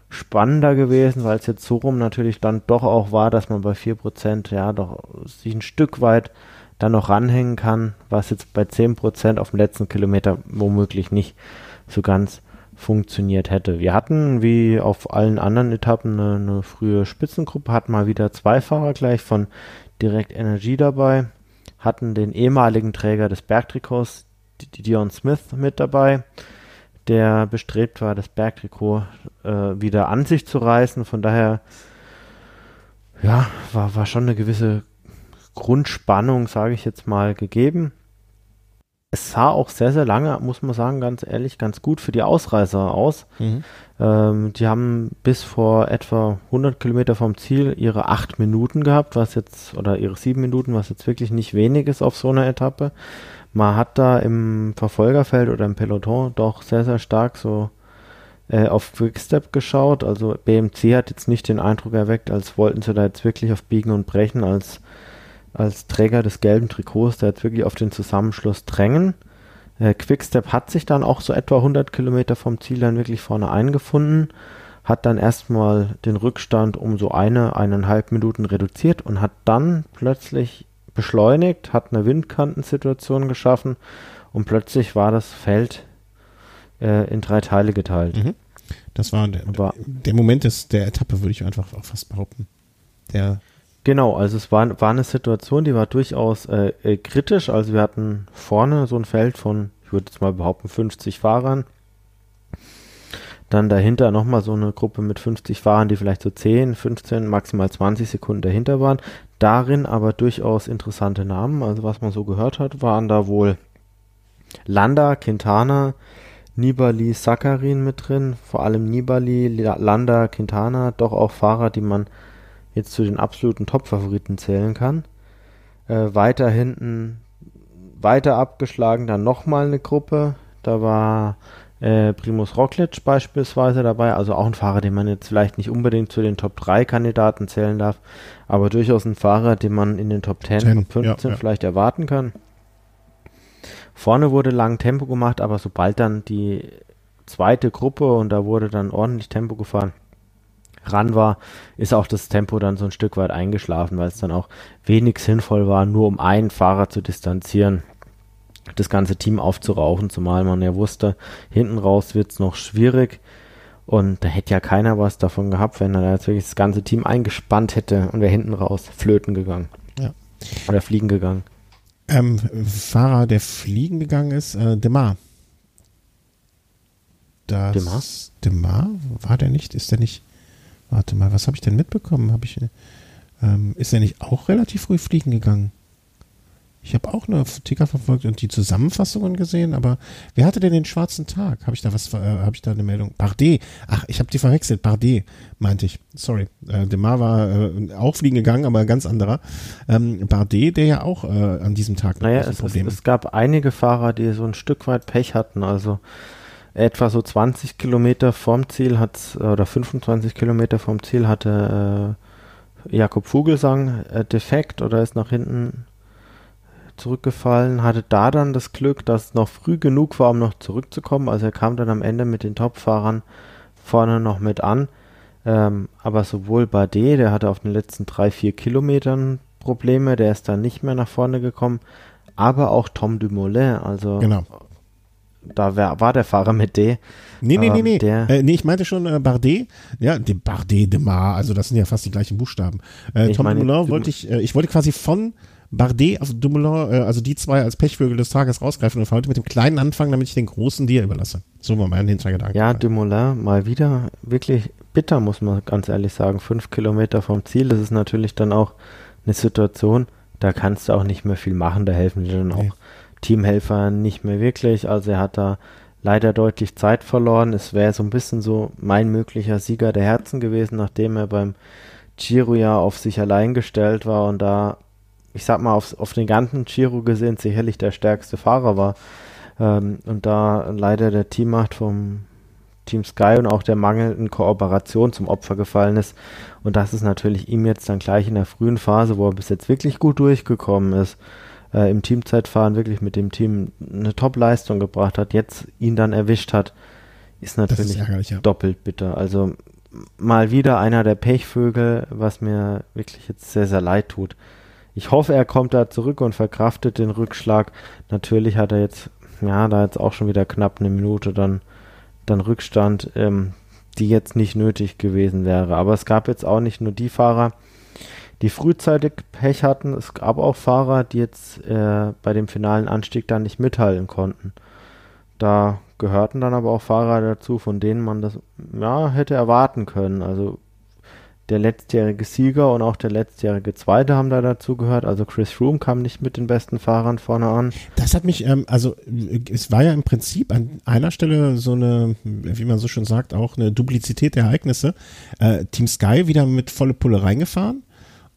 Speaker 2: spannender gewesen, weil es jetzt so rum natürlich dann doch auch war, dass man bei 4% ja doch sich ein Stück weit dann noch ranhängen kann, was jetzt bei 10% auf dem letzten Kilometer womöglich nicht so ganz funktioniert hätte. Wir hatten, wie auf allen anderen Etappen, eine, eine frühe Spitzengruppe, hatten mal wieder zwei Fahrer gleich von Direct Energy dabei, hatten den ehemaligen Träger des Bergtrikots, Dion Smith, mit dabei, der bestrebt war, das Bergtrikot äh, wieder an sich zu reißen. Von daher, ja, war, war schon eine gewisse Grundspannung, sage ich jetzt mal, gegeben es sah auch sehr, sehr lange, muss man sagen, ganz ehrlich, ganz gut für die Ausreißer aus. Mhm. Ähm, die haben bis vor etwa 100 Kilometer vom Ziel ihre acht Minuten gehabt, was jetzt, oder ihre sieben Minuten, was jetzt wirklich nicht wenig ist auf so einer Etappe. Man hat da im Verfolgerfeld oder im Peloton doch sehr, sehr stark so äh, auf Quickstep geschaut. Also BMC hat jetzt nicht den Eindruck erweckt, als wollten sie da jetzt wirklich auf Biegen und Brechen als als Träger des gelben Trikots da jetzt wirklich auf den Zusammenschluss drängen. Äh, Quickstep hat sich dann auch so etwa 100 Kilometer vom Ziel dann wirklich vorne eingefunden, hat dann erstmal den Rückstand um so eine, eineinhalb Minuten reduziert und hat dann plötzlich beschleunigt, hat eine Windkantensituation geschaffen und plötzlich war das Feld äh, in drei Teile geteilt. Mhm.
Speaker 1: Das war der, der Moment des, der Etappe, würde ich einfach auch fast behaupten. Der
Speaker 2: Genau, also es war, war eine Situation, die war durchaus äh, äh, kritisch. Also wir hatten vorne so ein Feld von, ich würde jetzt mal behaupten, 50 Fahrern. Dann dahinter nochmal so eine Gruppe mit 50 Fahrern, die vielleicht so 10, 15, maximal 20 Sekunden dahinter waren. Darin aber durchaus interessante Namen. Also was man so gehört hat, waren da wohl Landa, Quintana, Nibali, Sakarin mit drin. Vor allem Nibali, Landa, Quintana, doch auch Fahrer, die man jetzt zu den absoluten Top-Favoriten zählen kann. Äh, weiter hinten, weiter abgeschlagen, dann nochmal eine Gruppe. Da war äh, Primus Roglic beispielsweise dabei, also auch ein Fahrer, den man jetzt vielleicht nicht unbedingt zu den Top 3 Kandidaten zählen darf, aber durchaus ein Fahrer, den man in den Top 10, 10 Top 15 ja, ja. vielleicht erwarten kann. Vorne wurde lang Tempo gemacht, aber sobald dann die zweite Gruppe und da wurde dann ordentlich Tempo gefahren, ran war, ist auch das Tempo dann so ein Stück weit eingeschlafen, weil es dann auch wenig sinnvoll war, nur um einen Fahrer zu distanzieren, das ganze Team aufzurauchen, zumal man ja wusste, hinten raus wird es noch schwierig. Und da hätte ja keiner was davon gehabt, wenn er jetzt wirklich das ganze Team eingespannt hätte und wäre hinten raus flöten gegangen. Ja. Oder fliegen gegangen.
Speaker 1: Ähm, Fahrer, der fliegen gegangen ist, äh, Demar. Das Demar? Demar? War der nicht? Ist der nicht? Warte mal, was habe ich denn mitbekommen? Habe ich, ähm, ist er nicht auch relativ früh fliegen gegangen? Ich habe auch eine Ticker verfolgt und die Zusammenfassungen gesehen, aber wer hatte denn den schwarzen Tag? Habe ich da was, äh, habe ich da eine Meldung? Bardet. Ach, ich habe die verwechselt. Bardet, meinte ich. Sorry. Äh, Demar war äh, auch fliegen gegangen, aber ein ganz anderer. Ähm, Bardet, der ja auch äh, an diesem Tag
Speaker 2: naja, es, es, es gab einige Fahrer, die so ein Stück weit Pech hatten. Also etwa so 20 Kilometer vom Ziel hat oder 25 Kilometer vom Ziel hatte äh, Jakob Vogelsang äh, defekt oder ist nach hinten zurückgefallen, hatte da dann das Glück, dass es noch früh genug war, um noch zurückzukommen. Also er kam dann am Ende mit den Topfahrern vorne noch mit an. Ähm, aber sowohl Bardet, der hatte auf den letzten drei, vier Kilometern Probleme, der ist dann nicht mehr nach vorne gekommen, aber auch Tom Dumoulin, also genau da wär, war der Fahrer mit D.
Speaker 1: Nee, nee, nee, nee. Der, äh, nee, ich meinte schon äh, Bardet. Ja, de Bardet, de Mar, also das sind ja fast die gleichen Buchstaben. Äh, Tom meine, Dumoulin wollte ich, äh, ich wollte quasi von Bardet auf Dumoulin, äh, also die zwei als Pechvögel des Tages rausgreifen und wollte mit dem kleinen anfangen, damit ich den großen dir überlasse. So war mein Hintergedanke.
Speaker 2: Ja, Dumoulin mal wieder wirklich bitter, muss man ganz ehrlich sagen. Fünf Kilometer vom Ziel, das ist natürlich dann auch eine Situation, da kannst du auch nicht mehr viel machen, da helfen dir dann nee. Teamhelfer nicht mehr wirklich. Also er hat da leider deutlich Zeit verloren. Es wäre so ein bisschen so mein möglicher Sieger der Herzen gewesen, nachdem er beim Giro ja auf sich allein gestellt war und da, ich sag mal, auf, auf den ganzen Giro gesehen sicherlich der stärkste Fahrer war. Ähm, und da leider der Teammacht vom Team Sky und auch der mangelnden Kooperation zum Opfer gefallen ist. Und das ist natürlich ihm jetzt dann gleich in der frühen Phase, wo er bis jetzt wirklich gut durchgekommen ist, äh, im Teamzeitfahren wirklich mit dem Team eine Top-Leistung gebracht hat, jetzt ihn dann erwischt hat, ist natürlich ist ja. doppelt bitter. Also mal wieder einer der Pechvögel, was mir wirklich jetzt sehr, sehr leid tut. Ich hoffe, er kommt da zurück und verkraftet den Rückschlag. Natürlich hat er jetzt, ja, da jetzt auch schon wieder knapp eine Minute dann, dann Rückstand, ähm, die jetzt nicht nötig gewesen wäre. Aber es gab jetzt auch nicht nur die Fahrer, die frühzeitig Pech hatten. Es gab auch Fahrer, die jetzt äh, bei dem finalen Anstieg dann nicht mithalten konnten. Da gehörten dann aber auch Fahrer dazu, von denen man das ja hätte erwarten können. Also der letztjährige Sieger und auch der letztjährige Zweite haben da dazu gehört. Also Chris Froome kam nicht mit den besten Fahrern vorne an.
Speaker 1: Das hat mich, ähm, also es war ja im Prinzip an einer Stelle so eine, wie man so schon sagt, auch eine Duplizität der Ereignisse. Äh, Team Sky wieder mit volle Pulle reingefahren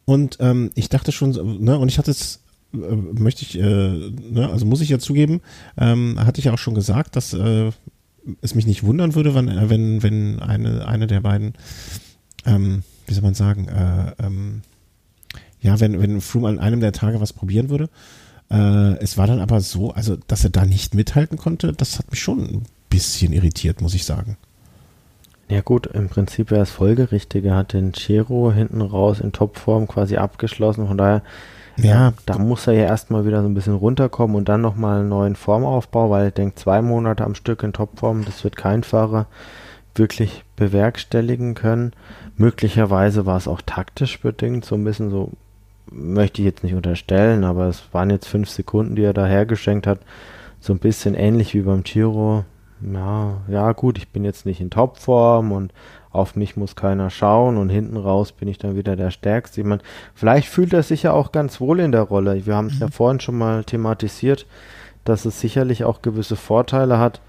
Speaker 1: und ähm, ich dachte schon, ne, und ich hatte es, äh, möchte ich, äh, ne, also muss ich ja zugeben, ähm, hatte ich ja auch schon gesagt, dass äh, es mich nicht wundern würde, wenn, äh, wenn, wenn eine, eine der beiden, ähm, wie soll man sagen, äh, ähm, ja, wenn, wenn Froome an einem der Tage was probieren würde. Äh, es war dann aber so, also, dass er da nicht mithalten konnte, das hat mich schon ein bisschen irritiert, muss ich sagen.
Speaker 2: Ja gut, im Prinzip wäre es folgerichtig. Er hat den Chiro hinten raus in Topform quasi abgeschlossen. Von daher, ja, da muss er ja erstmal wieder so ein bisschen runterkommen und dann nochmal einen neuen Formaufbau, weil ich denke, zwei Monate am Stück in Topform, das wird kein Fahrer wirklich bewerkstelligen können. Möglicherweise war es auch taktisch bedingt, so ein bisschen so, möchte ich jetzt nicht unterstellen, aber es waren jetzt fünf Sekunden, die er da hergeschenkt hat. So ein bisschen ähnlich wie beim Giro ja, ja gut, ich bin jetzt nicht in Topform und auf mich muss keiner schauen und hinten raus bin ich dann wieder der Stärkste. Ich meine, vielleicht fühlt er sich ja auch ganz wohl in der Rolle. Wir haben es mhm. ja vorhin schon mal thematisiert, dass es sicherlich auch gewisse Vorteile hat,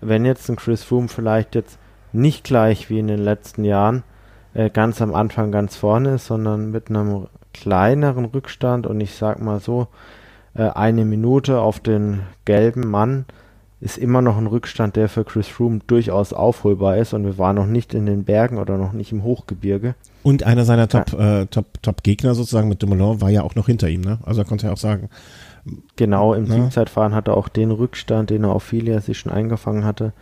Speaker 2: wenn jetzt ein Chris Froome vielleicht jetzt nicht gleich wie in den letzten Jahren äh, ganz am Anfang ganz vorne ist, sondern mit einem kleineren Rückstand und ich sag mal so, äh, eine Minute auf den gelben Mann ist immer noch ein Rückstand, der für Chris Froome durchaus aufholbar ist und wir waren noch nicht in den Bergen oder noch nicht im Hochgebirge.
Speaker 1: Und einer seiner Top, ja. äh, Top, Top sozusagen mit Dumoulin war ja auch noch hinter ihm, ne? Also er konnte ja auch sagen.
Speaker 2: Genau, im ne? Teamzeitfahren hat er auch den Rückstand, den er auf Filia sich schon eingefangen hatte,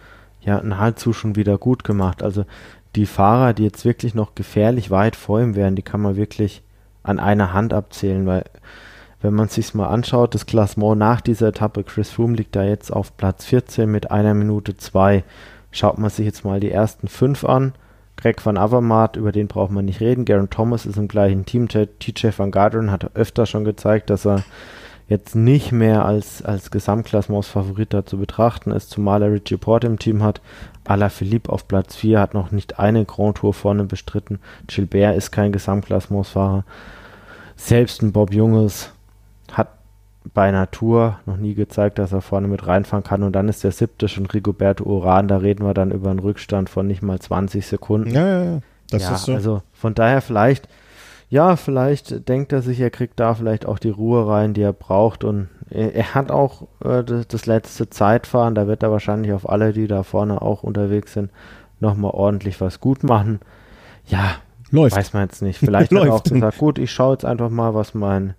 Speaker 2: ja nahezu schon wieder gut gemacht. Also die Fahrer, die jetzt wirklich noch gefährlich weit vor ihm wären, die kann man wirklich an einer Hand abzählen, weil wenn man sich mal anschaut, das Klassement nach dieser Etappe, Chris Froome liegt da jetzt auf Platz 14 mit einer Minute zwei. Schaut man sich jetzt mal die ersten fünf an. Greg van Avermaet, über den braucht man nicht reden. Garen Thomas ist im gleichen Team. TJ van Garderen hat öfter schon gezeigt, dass er jetzt nicht mehr als, als Gesamtklassements-Favorit da zu betrachten ist, zumal er Richie Porte im Team hat. Alaphilippe auf Platz 4 hat noch nicht eine Grand Tour vorne bestritten. Gilbert ist kein Gesamtklassementsfahrer. Selbst ein Bob Junges bei Natur noch nie gezeigt, dass er vorne mit reinfahren kann. Und dann ist der siebte schon Rigoberto Uran. Da reden wir dann über einen Rückstand von nicht mal 20 Sekunden.
Speaker 1: Ja, ja, ja.
Speaker 2: Das ja, ist so. Also von daher vielleicht, ja, vielleicht denkt er sich, er kriegt da vielleicht auch die Ruhe rein, die er braucht. Und er, er hat auch äh, das, das, letzte Zeitfahren. Da wird er wahrscheinlich auf alle, die da vorne auch unterwegs sind, nochmal ordentlich was gut machen. Ja, läuft. Weiß man jetzt nicht. Vielleicht *laughs* hat er auch gesagt, gut, ich schaue jetzt einfach mal, was mein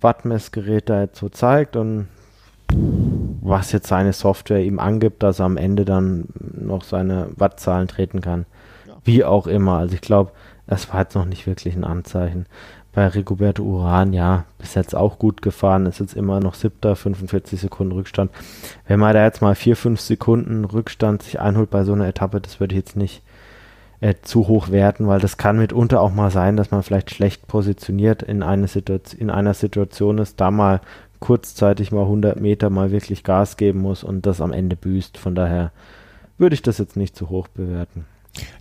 Speaker 2: Wattmessgerät da jetzt so zeigt und was jetzt seine Software ihm angibt, dass er am Ende dann noch seine Wattzahlen treten kann. Ja. Wie auch immer. Also ich glaube, es war jetzt noch nicht wirklich ein Anzeichen. Bei Rigoberto Uran, ja, bis jetzt auch gut gefahren, ist jetzt immer noch siebter, 45 Sekunden Rückstand. Wenn man da jetzt mal vier, fünf Sekunden Rückstand sich einholt bei so einer Etappe, das würde ich jetzt nicht äh, zu hoch werten, weil das kann mitunter auch mal sein, dass man vielleicht schlecht positioniert in, eine Situation, in einer Situation ist, da mal kurzzeitig mal 100 Meter mal wirklich Gas geben muss und das am Ende büßt. Von daher würde ich das jetzt nicht zu hoch bewerten.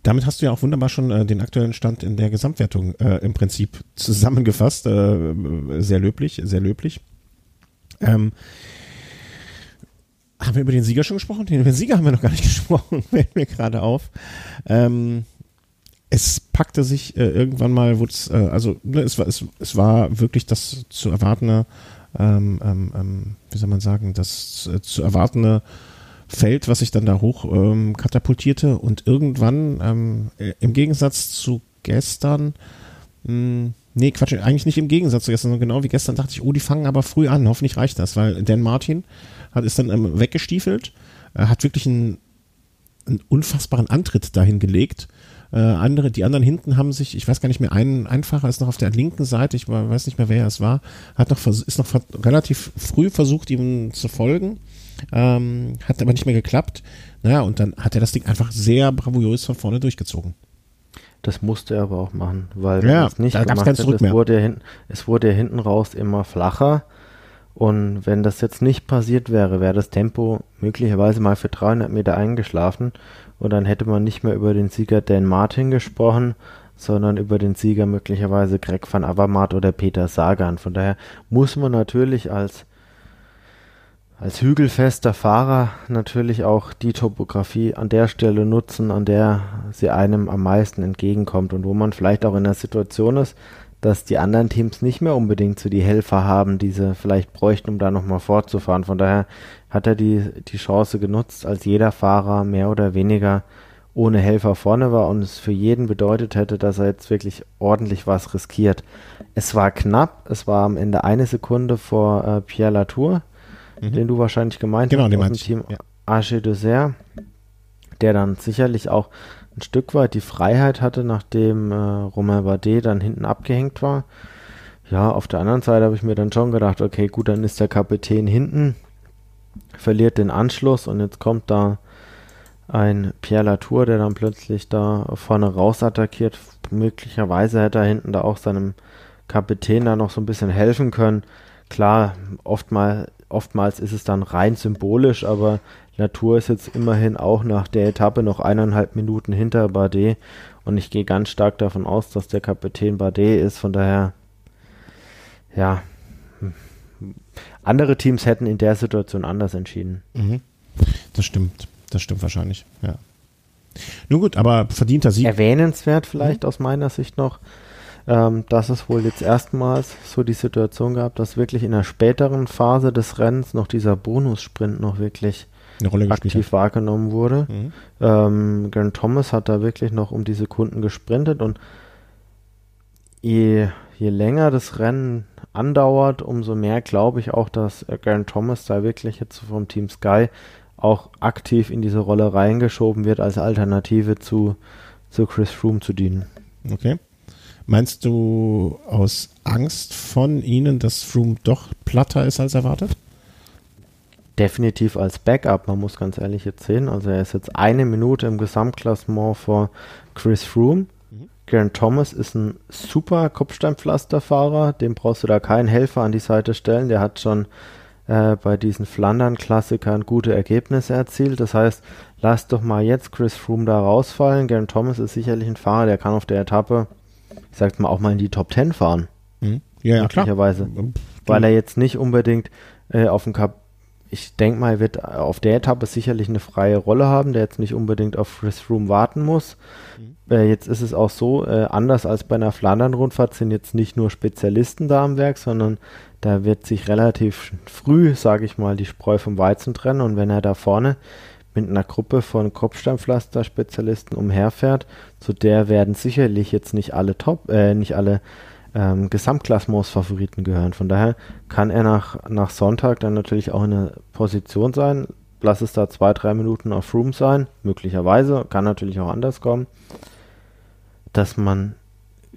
Speaker 1: Damit hast du ja auch wunderbar schon äh, den aktuellen Stand in der Gesamtwertung äh, im Prinzip zusammengefasst. Äh, sehr löblich, sehr löblich. Ähm, haben wir über den Sieger schon gesprochen? Den, den Sieger haben wir noch gar nicht *laughs* gesprochen, fällt mir gerade auf. Ähm, es packte sich äh, irgendwann mal, äh, also ne, es, war, es, es war wirklich das zu erwartende, ähm, ähm, ähm wie soll man sagen, das äh, zu erwartende Feld, was sich dann da hoch ähm, katapultierte und irgendwann, ähm, äh, im Gegensatz zu gestern, mh, hm, nee, Quatsch, eigentlich nicht im Gegensatz zu gestern, sondern genau wie gestern dachte ich, oh, die fangen aber früh an, hoffentlich reicht das, weil Dan Martin hat ist dann ähm, weggestiefelt, äh, hat wirklich einen, einen unfassbaren Antritt dahin gelegt. Äh, andere, die anderen hinten haben sich, ich weiß gar nicht mehr, ein, ein Fahrer ist noch auf der linken Seite, ich weiß nicht mehr, wer es war, hat noch, ist noch relativ früh versucht, ihm zu folgen ähm, hat aber nicht mehr geklappt. Naja, und dann hat er das Ding einfach sehr bravourös von vorne durchgezogen.
Speaker 2: Das musste er aber auch machen, weil
Speaker 1: ja,
Speaker 2: es nicht da gemacht hat, es wurde, ja hin, es wurde ja hinten raus immer flacher. Und wenn das jetzt nicht passiert wäre, wäre das Tempo möglicherweise mal für 300 Meter eingeschlafen und dann hätte man nicht mehr über den Sieger Dan Martin gesprochen, sondern über den Sieger möglicherweise Greg van Avermaet oder Peter Sagan. Von daher muss man natürlich als als hügelfester Fahrer natürlich auch die Topografie an der Stelle nutzen, an der sie einem am meisten entgegenkommt und wo man vielleicht auch in der Situation ist, dass die anderen Teams nicht mehr unbedingt so die Helfer haben, die sie vielleicht bräuchten, um da nochmal fortzufahren. Von daher hat er die, die Chance genutzt, als jeder Fahrer mehr oder weniger ohne Helfer vorne war und es für jeden bedeutet hätte, dass er jetzt wirklich ordentlich was riskiert. Es war knapp, es war am Ende eine Sekunde vor äh, Pierre Latour mhm. den du wahrscheinlich gemeint
Speaker 1: genau,
Speaker 2: hast,
Speaker 1: den
Speaker 2: aus dem Team ja. Arche Dessert, der dann sicherlich auch ein Stück weit die Freiheit hatte, nachdem äh, Romain Bardet dann hinten abgehängt war. Ja, auf der anderen Seite habe ich mir dann schon gedacht, okay, gut, dann ist der Kapitän hinten, verliert den Anschluss und jetzt kommt da ein Pierre Latour, der dann plötzlich da vorne raus attackiert. Möglicherweise hätte er hinten da auch seinem Kapitän da noch so ein bisschen helfen können. Klar, oftmal oftmals ist es dann rein symbolisch, aber Natur ist jetzt immerhin auch nach der Etappe noch eineinhalb Minuten hinter Bardet und ich gehe ganz stark davon aus, dass der Kapitän Bardet ist, von daher, ja, andere Teams hätten in der Situation anders entschieden.
Speaker 1: Mhm. Das stimmt, das stimmt wahrscheinlich, ja. Nun gut, aber verdienter Sieg.
Speaker 2: Erwähnenswert vielleicht mhm. aus meiner Sicht noch, ähm, dass es wohl jetzt erstmals so die Situation gab, dass wirklich in der späteren Phase des Rennens noch dieser Bonussprint noch wirklich aktiv wahrgenommen wurde. Mhm. Ähm, Gern Thomas hat da wirklich noch um die Sekunden gesprintet und je, je länger das Rennen andauert, umso mehr glaube ich auch, dass äh, Garen Thomas da wirklich jetzt vom Team Sky auch aktiv in diese Rolle reingeschoben wird, als Alternative zu, zu Chris Froome zu dienen.
Speaker 1: Okay. Meinst du aus Angst von ihnen, dass Froome doch platter ist als erwartet?
Speaker 2: Definitiv als Backup, man muss ganz ehrlich jetzt sehen. Also er ist jetzt eine Minute im Gesamtklassement vor Chris Froome. Mhm. Garen Thomas ist ein super Kopfsteinpflasterfahrer, dem brauchst du da keinen Helfer an die Seite stellen. Der hat schon äh, bei diesen Flandern-Klassikern gute Ergebnisse erzielt. Das heißt, lass doch mal jetzt Chris Froome da rausfallen. Garen Thomas ist sicherlich ein Fahrer, der kann auf der Etappe ich sag's mal, auch mal in die Top 10 fahren.
Speaker 1: Mhm. Ja, ja,
Speaker 2: möglicherweise. Klar. Weil er jetzt nicht unbedingt äh, auf dem Cup, ich denke mal, er wird auf der Etappe sicherlich eine freie Rolle haben, der jetzt nicht unbedingt auf Chris Room warten muss. Mhm. Äh, jetzt ist es auch so, äh, anders als bei einer Flandern-Rundfahrt sind jetzt nicht nur Spezialisten da am Werk, sondern da wird sich relativ früh, sage ich mal, die Spreu vom Weizen trennen und wenn er da vorne mit einer Gruppe von Kopfsteinpflaster-Spezialisten umherfährt, zu der werden sicherlich jetzt nicht alle Top, äh, nicht alle ähm, Gesamtklassements-Favoriten gehören. Von daher kann er nach, nach Sonntag dann natürlich auch in einer Position sein. Lass es da zwei, drei Minuten auf Room sein, möglicherweise, kann natürlich auch anders kommen, dass man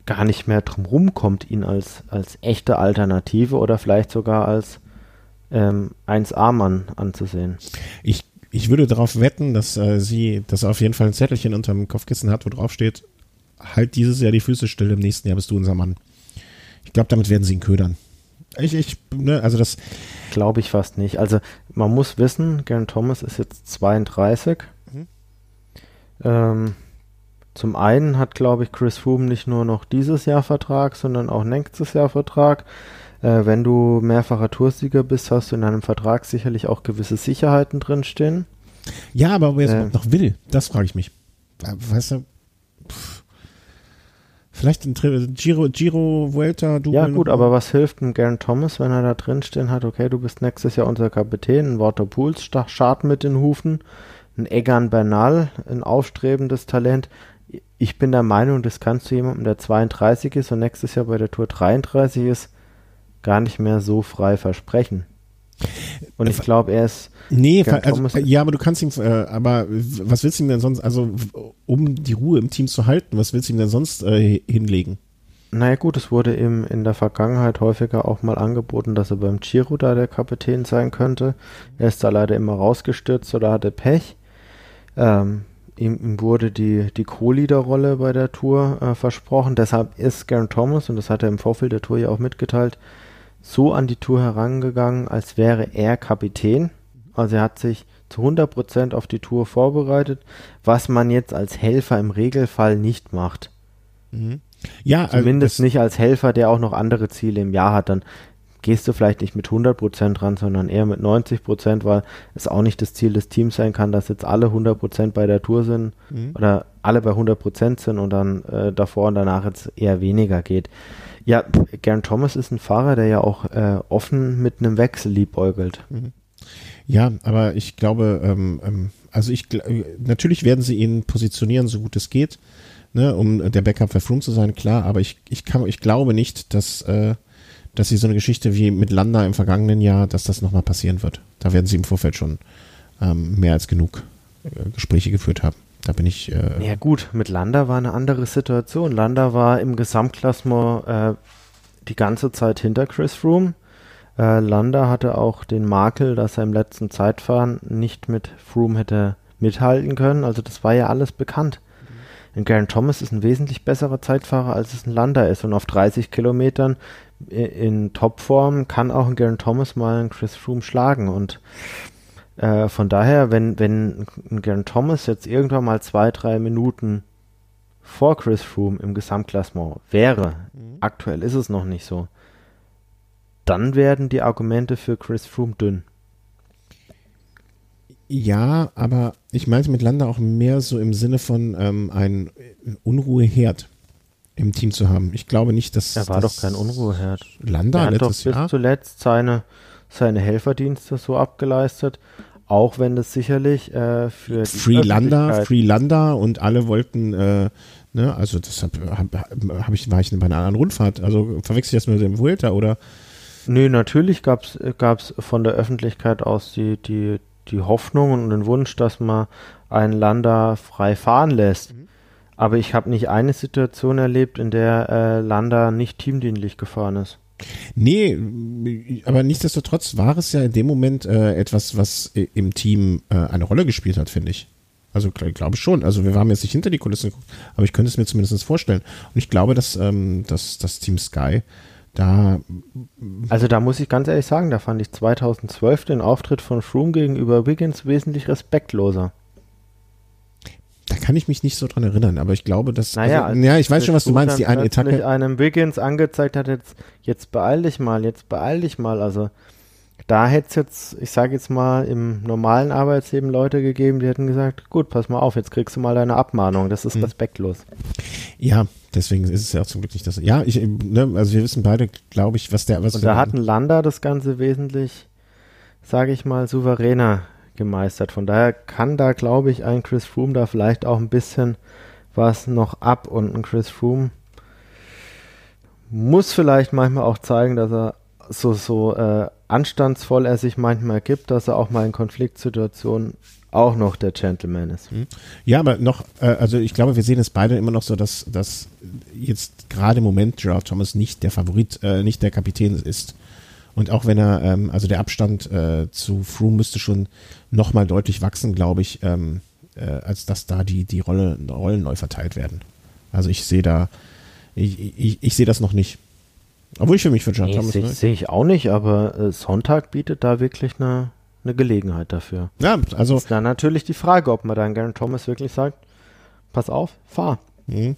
Speaker 2: gar nicht mehr drum rumkommt, ihn als, als echte Alternative oder vielleicht sogar als ähm, 1A-Mann anzusehen.
Speaker 1: Ich ich würde darauf wetten, dass äh, sie, dass er auf jeden Fall ein Zettelchen unter dem Kopfkissen hat, wo drauf steht, halt dieses Jahr die Füße still, im nächsten Jahr bist du unser Mann. Ich glaube, damit werden sie ihn ködern. Ich, ich, ne, also das.
Speaker 2: Glaube ich fast nicht. Also man muss wissen, Garen Thomas ist jetzt 32. Mhm. Ähm, Zum einen hat, glaube ich, Chris Froome nicht nur noch dieses Jahr Vertrag, sondern auch nächstes Jahr Vertrag. Äh, wenn du mehrfacher Toursieger bist, hast du in einem Vertrag sicherlich auch gewisse Sicherheiten drinstehen.
Speaker 1: Ja, aber wer es äh, noch will, das frage ich mich. Äh, weißt du, pff, vielleicht ein Giro, Giro, Vuelta,
Speaker 2: du. Ja, gut, aber was hilft ein Garen Thomas, wenn er da drinstehen hat, okay, du bist nächstes Jahr unser Kapitän, ein Walter Pools, Schad mit den Hufen, ein Egan Bernal, ein aufstrebendes Talent. Ich bin der Meinung, das kannst du jemandem, der 32 ist und nächstes Jahr bei der Tour 33 ist, gar nicht mehr so frei versprechen. Und ich glaube, er ist.
Speaker 1: Nee, also, ja, aber du kannst ihm, äh, aber was willst du ihm denn sonst, also um die Ruhe im Team zu halten, was willst du ihm denn sonst äh, hinlegen?
Speaker 2: Naja gut, es wurde ihm in der Vergangenheit häufiger auch mal angeboten, dass er beim Giro da der Kapitän sein könnte. Er ist da leider immer rausgestürzt oder hatte Pech. Ähm, ihm, ihm, wurde die, die Co-Leader-Rolle bei der Tour äh, versprochen. Deshalb ist Garen Thomas, und das hat er im Vorfeld der Tour ja auch mitgeteilt, so an die Tour herangegangen, als wäre er Kapitän. Also er hat sich zu 100% auf die Tour vorbereitet, was man jetzt als Helfer im Regelfall nicht macht.
Speaker 1: Mhm. Ja,
Speaker 2: also Zumindest also nicht als Helfer, der auch noch andere Ziele im Jahr hat. Dann gehst du vielleicht nicht mit 100% ran, sondern eher mit 90%, weil es auch nicht das Ziel des Teams sein kann, dass jetzt alle 100% bei der Tour sind mhm. oder alle bei 100% sind und dann äh, davor und danach jetzt eher weniger geht. Ja, Gern Thomas ist ein Fahrer, der ja auch äh, offen mit einem Wechsel liebäugelt. Mhm.
Speaker 1: Ja, aber ich glaube, ähm, ähm, also ich natürlich werden sie ihn positionieren, so gut es geht, ne, um der Backup für Froome zu sein, klar, aber ich, ich kann, ich glaube nicht, dass, äh, dass sie so eine Geschichte wie mit Landa im vergangenen Jahr, dass das nochmal passieren wird. Da werden sie im Vorfeld schon ähm, mehr als genug äh, Gespräche geführt haben. Da bin ich. Äh
Speaker 2: ja, gut, mit Landa war eine andere Situation. Landa war im Gesamtklassement äh, die ganze Zeit hinter Chris Froome. Äh, Landa hatte auch den Makel, dass er im letzten Zeitfahren nicht mit Froome hätte mithalten können. Also, das war ja alles bekannt. Mhm. Garen Thomas ist ein wesentlich besserer Zeitfahrer, als es ein Landa ist. Und auf 30 Kilometern in Topform kann auch ein Garen Thomas mal einen Chris Froome schlagen. Und äh, von daher, wenn, wenn Garen Thomas jetzt irgendwann mal zwei, drei Minuten vor Chris Froome im Gesamtklassement wäre, mhm. aktuell ist es noch nicht so, dann werden die Argumente für Chris Froome dünn.
Speaker 1: Ja, aber ich meinte mit Landa auch mehr so im Sinne von ähm, ein Unruheherd im Team zu haben. Ich glaube nicht, dass.
Speaker 2: Er war doch kein Unruheherd.
Speaker 1: Landa
Speaker 2: er hat doch bis Jahr? zuletzt seine, seine Helferdienste so abgeleistet. Auch wenn das sicherlich äh, für
Speaker 1: Freelander, Freelander und alle wollten, äh, ne, also deshalb hab, hab ich, war ich bei einer anderen Rundfahrt. Also verwechsel ich das mit dem Vuelta oder?
Speaker 2: Nö, natürlich gab es von der Öffentlichkeit aus die, die, die Hoffnung und den Wunsch, dass man einen Lander frei fahren lässt. Mhm. Aber ich habe nicht eine Situation erlebt, in der äh, Landa nicht teamdienlich gefahren ist.
Speaker 1: Nee, aber nichtsdestotrotz war es ja in dem Moment äh, etwas, was im Team äh, eine Rolle gespielt hat, finde ich. Also glaube ich schon. Also wir haben jetzt nicht hinter die Kulissen geguckt, aber ich könnte es mir zumindest vorstellen. Und ich glaube, dass, ähm, dass das Team Sky da.
Speaker 2: Also da muss ich ganz ehrlich sagen, da fand ich 2012 den Auftritt von Froome gegenüber Wiggins wesentlich respektloser.
Speaker 1: Da kann ich mich nicht so dran erinnern, aber ich glaube, dass.
Speaker 2: Naja,
Speaker 1: also, ja, ich weiß schon, was du meinst. Die eine Etappe.
Speaker 2: einem Wiggins angezeigt hat, jetzt, jetzt beeil dich mal, jetzt beeil dich mal. Also da hätte es jetzt, ich sage jetzt mal, im normalen Arbeitsleben Leute gegeben, die hätten gesagt, gut, pass mal auf, jetzt kriegst du mal deine Abmahnung. Das ist hm. respektlos.
Speaker 1: Ja, deswegen ist es ja auch zum Glück nicht das. Ja, ich, ne, also wir wissen beide, glaube ich, was der. Was
Speaker 2: Und da hat ein Lander das Ganze wesentlich, sage ich mal, souveräner gemeistert. Von daher kann da, glaube ich, ein Chris Froome da vielleicht auch ein bisschen was noch ab und ein Chris Froome muss vielleicht manchmal auch zeigen, dass er so, so äh, anstandsvoll er sich manchmal gibt, dass er auch mal in Konfliktsituationen auch noch der Gentleman ist. Hm.
Speaker 1: Ja, aber noch, äh, also ich glaube, wir sehen es beide immer noch so, dass, dass jetzt gerade im Moment Gerard Thomas nicht der Favorit, äh, nicht der Kapitän ist. Und auch wenn er, ähm, also der Abstand äh, zu Froome müsste schon nochmal deutlich wachsen, glaube ich, ähm, äh, als dass da die, die Rolle, Rollen neu verteilt werden. Also ich sehe da, ich, ich, ich sehe das noch nicht. Obwohl ich für mich für John
Speaker 2: nee,
Speaker 1: Thomas.
Speaker 2: Sehe seh ich auch nicht, aber äh, Sonntag bietet da wirklich eine, eine Gelegenheit dafür.
Speaker 1: Ja, also.
Speaker 2: Ist dann natürlich die Frage, ob man dann Garen Thomas wirklich sagt, pass auf, fahr. Mhm.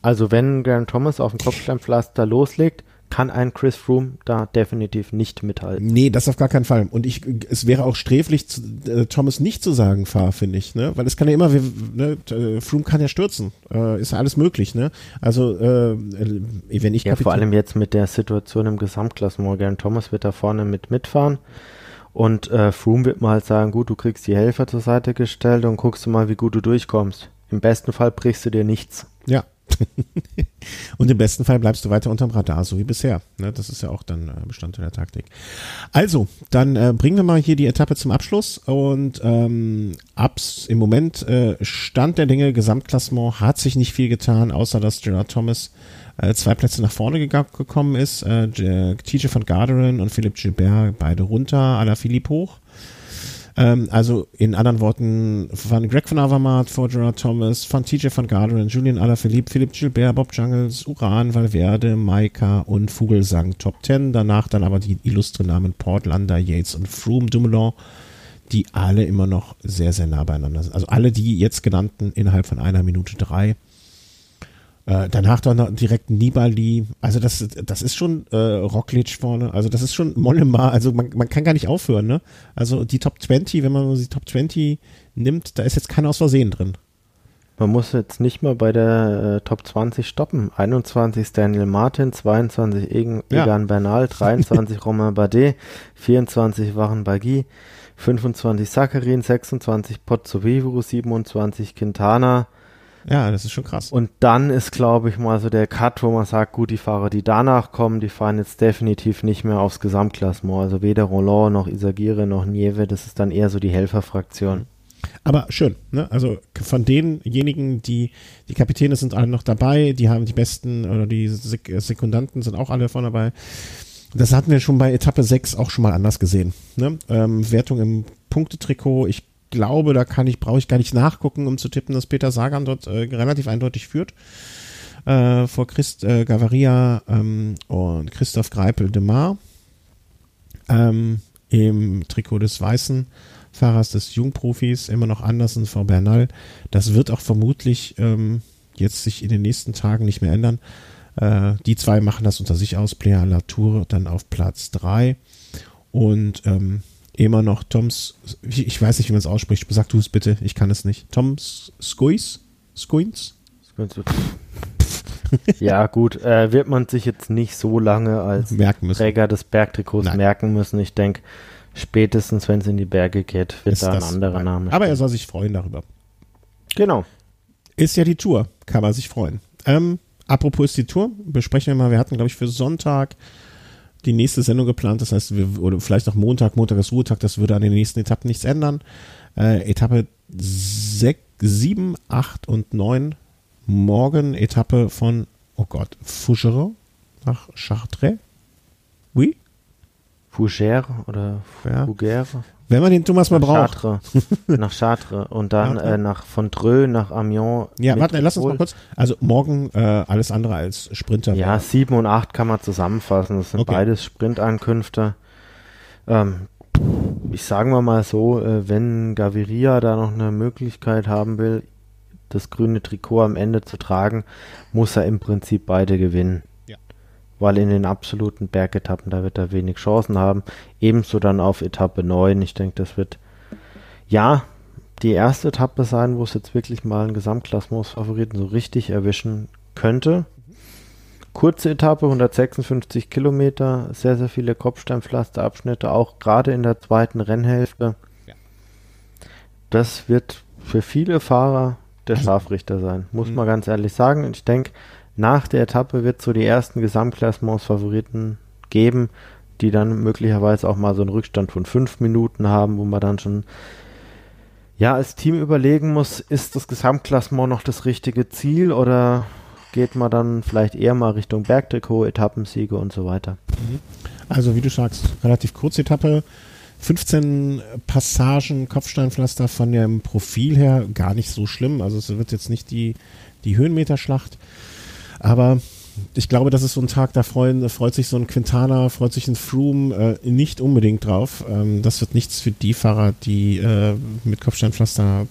Speaker 2: Also wenn Garen Thomas auf dem Kopfsteinpflaster loslegt, kann ein Chris Froome da definitiv nicht mithalten.
Speaker 1: Nee, das auf gar keinen Fall. Und ich, es wäre auch sträflich, zu, äh, Thomas nicht zu sagen, fahr, finde ich, ne? Weil es kann ja immer, ne, äh, Froome kann ja stürzen. Äh, ist ja alles möglich, ne? Also, äh, wenn ich
Speaker 2: Ja, vor allem jetzt mit der Situation im Gesamtklassement. Gern Thomas wird da vorne mit mitfahren. Und äh, Froome wird mal halt sagen, gut, du kriegst die Helfer zur Seite gestellt und guckst du mal, wie gut du durchkommst. Im besten Fall brichst du dir nichts.
Speaker 1: Ja, *laughs* und im besten Fall bleibst du weiter unterm Radar, so wie bisher. Ne, das ist ja auch dann äh, Bestandteil der Taktik. Also, dann äh, bringen wir mal hier die Etappe zum Abschluss und ähm, abs im Moment äh, Stand der Dinge, Gesamtklassement hat sich nicht viel getan, außer dass Gerard Thomas äh, zwei Plätze nach vorne gekommen ist. Äh, TJ van Garderen und Philipp Gilbert beide runter, Ala Philipp hoch. Ähm, also in anderen Worten von Greg von Avermaet Gerard Thomas, von TJ van Garderen, Julian Alaphilippe, Philipp Gilbert, Bob Jungles, Uran, Valverde, Maika und Vogelsang Top 10. Danach dann aber die illustren Namen Portlander, Yates und Froome, Dumoulin, die alle immer noch sehr, sehr nah beieinander sind. Also alle die jetzt genannten innerhalb von einer Minute drei. Äh, danach dann direkt Nibali. Also das, das ist schon äh, Roglic vorne. Also das ist schon Mollema. Also man, man kann gar nicht aufhören. Ne? Also die Top 20, wenn man die Top 20 nimmt, da ist jetzt keiner aus Versehen drin.
Speaker 2: Man muss jetzt nicht mal bei der äh, Top 20 stoppen. 21 Daniel Martin, 22 Egan, ja. Egan Bernal, 23 *laughs* Romain Bardet, 24 Waren Bagui, 25 Sakarin, 26 Pozzovivo, 27 Quintana,
Speaker 1: ja, das ist schon krass.
Speaker 2: Und dann ist, glaube ich, mal so der Cut, wo man sagt, gut, die Fahrer, die danach kommen, die fahren jetzt definitiv nicht mehr aufs Gesamtklassement. Also weder Roland noch Isagire noch Nieve, das ist dann eher so die Helferfraktion.
Speaker 1: Aber schön, ne? Also von denjenigen, die, die Kapitäne sind alle noch dabei, die haben die besten oder die Sek Sekundanten sind auch alle von dabei. Das hatten wir schon bei Etappe 6 auch schon mal anders gesehen. Ne? Ähm, Wertung im Punktetrikot. Ich glaube, da kann ich, brauche ich gar nicht nachgucken, um zu tippen, dass Peter Sagan dort äh, relativ eindeutig führt. Äh, vor Christ äh, Gavaria ähm, und Christoph Greipel de Mar ähm, im Trikot des weißen Fahrers des Jungprofis, immer noch Andersen vor Bernal. Das wird auch vermutlich ähm, jetzt sich in den nächsten Tagen nicht mehr ändern. Äh, die zwei machen das unter sich aus. Plea Latour dann auf Platz 3 und ähm, immer noch Toms, ich, ich weiß nicht, wie man es ausspricht, sag du es bitte, ich kann es nicht. Toms Skuis? Skuins?
Speaker 2: ja, gut, äh, wird man sich jetzt nicht so lange als Träger des Bergtrikots Nein. merken müssen. Ich denke, spätestens, wenn es in die Berge geht, wird Ist da ein anderer Name.
Speaker 1: Aber er soll sich freuen darüber.
Speaker 2: Genau.
Speaker 1: Ist ja die Tour, kann man sich freuen. Ähm, apropos die Tour, besprechen wir mal, wir hatten, glaube ich, für Sonntag die nächste Sendung geplant. Das heißt, wir, oder vielleicht auch Montag, Montag ist Ruhetag, das würde an den nächsten Etappen nichts ändern. Äh, Etappe 6, 7, 8 und 9. Morgen Etappe von, oh Gott, Fougeron nach Chartres.
Speaker 2: Oui? Fougère oder Fougère?
Speaker 1: Ja. Wenn man den Thomas mal braucht.
Speaker 2: Chartres. *laughs* nach Chartres und dann äh, nach Fontreux, nach Amiens.
Speaker 1: Ja, warte, lass uns mal kurz. Also morgen äh, alles andere als Sprinter.
Speaker 2: Ja, sieben und acht kann man zusammenfassen. Das sind okay. beides Sprintankünfte. Ähm, ich sagen wir mal so, äh, wenn Gaviria da noch eine Möglichkeit haben will, das grüne Trikot am Ende zu tragen, muss er im Prinzip beide gewinnen weil in den absoluten Bergetappen, da wird er wenig Chancen haben. Ebenso dann auf Etappe 9. Ich denke, das wird ja die erste Etappe sein, wo es jetzt wirklich mal einen Gesamtklassement-Favoriten so richtig erwischen könnte. Kurze Etappe, 156 Kilometer, sehr, sehr viele Kopfsteinpflasterabschnitte, auch gerade in der zweiten Rennhälfte. Ja. Das wird für viele Fahrer der Scharfrichter sein, muss mhm. man ganz ehrlich sagen. Und ich denke, nach der Etappe wird es so die ersten Gesamtklassements-Favoriten geben, die dann möglicherweise auch mal so einen Rückstand von fünf Minuten haben, wo man dann schon ja als Team überlegen muss, ist das Gesamtklassement noch das richtige Ziel oder geht man dann vielleicht eher mal Richtung Bergtrikot, Etappensiege und so weiter. Mhm.
Speaker 1: Also wie du sagst, relativ kurze Etappe, 15 Passagen Kopfsteinpflaster von dem Profil her gar nicht so schlimm. Also es wird jetzt nicht die, die Höhenmeterschlacht. Aber ich glaube, das ist so ein Tag, da freuen, freut sich so ein Quintana, freut sich ein Froome äh, nicht unbedingt drauf. Ähm, das wird nichts für die Fahrer, die äh, mit Kopfsteinpflaster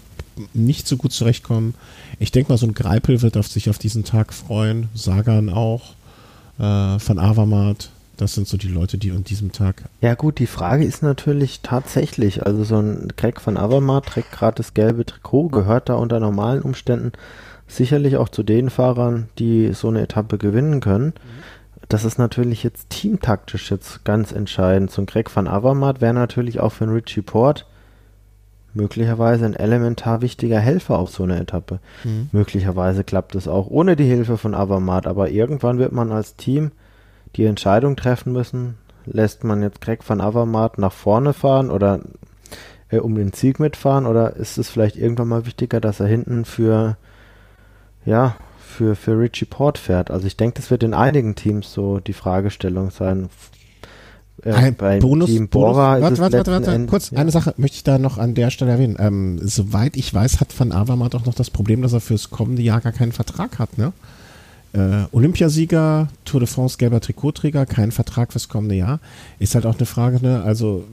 Speaker 1: nicht so gut zurechtkommen. Ich denke mal, so ein Greipel wird auf sich auf diesen Tag freuen. Sagan auch. Äh, Van Avermaet. Das sind so die Leute, die an diesem Tag.
Speaker 2: Ja gut, die Frage ist natürlich tatsächlich, also so ein Greg van Avermaet trägt gerade das gelbe Trikot, gehört da unter normalen Umständen sicherlich auch zu den Fahrern, die so eine Etappe gewinnen können. Mhm. Das ist natürlich jetzt teamtaktisch jetzt ganz entscheidend. So ein Greg van Avermaet wäre natürlich auch für einen Richie Port möglicherweise ein elementar wichtiger Helfer auf so einer Etappe. Mhm. Möglicherweise klappt es auch ohne die Hilfe von Avermaet, aber irgendwann wird man als Team die Entscheidung treffen müssen, lässt man jetzt Greg van Avermaet nach vorne fahren oder äh, um den Sieg mitfahren oder ist es vielleicht irgendwann mal wichtiger, dass er hinten für ja, für, für Richie Port fährt. Also ich denke, das wird in einigen Teams so die Fragestellung sein.
Speaker 1: Äh, bei Bonus, Team Bora Bonus, warte, warte, warte, warte, kurz, ja. eine Sache möchte ich da noch an der Stelle erwähnen. Ähm, soweit ich weiß, hat Van Avermaet auch noch das Problem, dass er fürs kommende Jahr gar keinen Vertrag hat, ne? Äh, Olympiasieger, Tour de France gelber Trikotträger, kein Vertrag fürs kommende Jahr. Ist halt auch eine Frage, ne? Also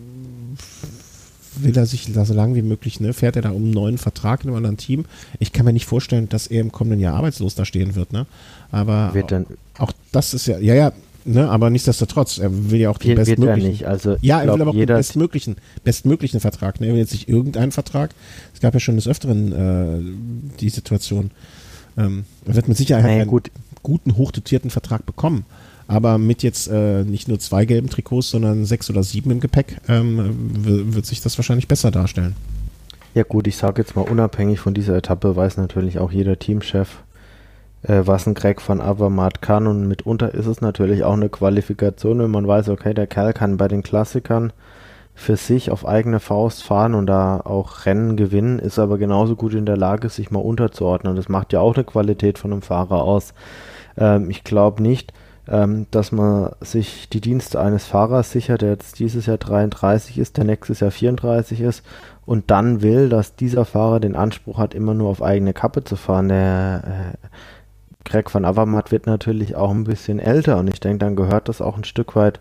Speaker 1: will er sich so lange wie möglich, ne, fährt er da um einen neuen Vertrag in einem anderen Team. Ich kann mir nicht vorstellen, dass er im kommenden Jahr arbeitslos da stehen wird, ne? Aber
Speaker 2: wird dann,
Speaker 1: auch das ist ja, ja, ja, ne, aber nichtsdestotrotz, er will ja auch den bestmöglichen.
Speaker 2: Nicht. Also,
Speaker 1: ja, er will aber auch den bestmöglichen, bestmöglichen Vertrag, ne? Er will jetzt nicht irgendeinen Vertrag. Es gab ja schon des Öfteren äh, die Situation. Ähm, er wird mit Sicherheit naja, einen gut. guten, hochdotierten Vertrag bekommen aber mit jetzt äh, nicht nur zwei gelben Trikots, sondern sechs oder sieben im Gepäck, ähm, wird sich das wahrscheinlich besser darstellen.
Speaker 2: Ja gut, ich sage jetzt mal unabhängig von dieser Etappe weiß natürlich auch jeder Teamchef, äh, was ein Greg von Avermaet kann und mitunter ist es natürlich auch eine Qualifikation, wenn man weiß, okay, der Kerl kann bei den Klassikern für sich auf eigene Faust fahren und da auch Rennen gewinnen, ist aber genauso gut in der Lage, sich mal unterzuordnen. Das macht ja auch eine Qualität von einem Fahrer aus. Ähm, ich glaube nicht, ähm, dass man sich die Dienste eines Fahrers sichert, der jetzt dieses Jahr 33 ist, der nächstes Jahr 34 ist und dann will, dass dieser Fahrer den Anspruch hat, immer nur auf eigene Kappe zu fahren. Der äh, Greg van Avermaet wird natürlich auch ein bisschen älter und ich denke, dann gehört das auch ein Stück weit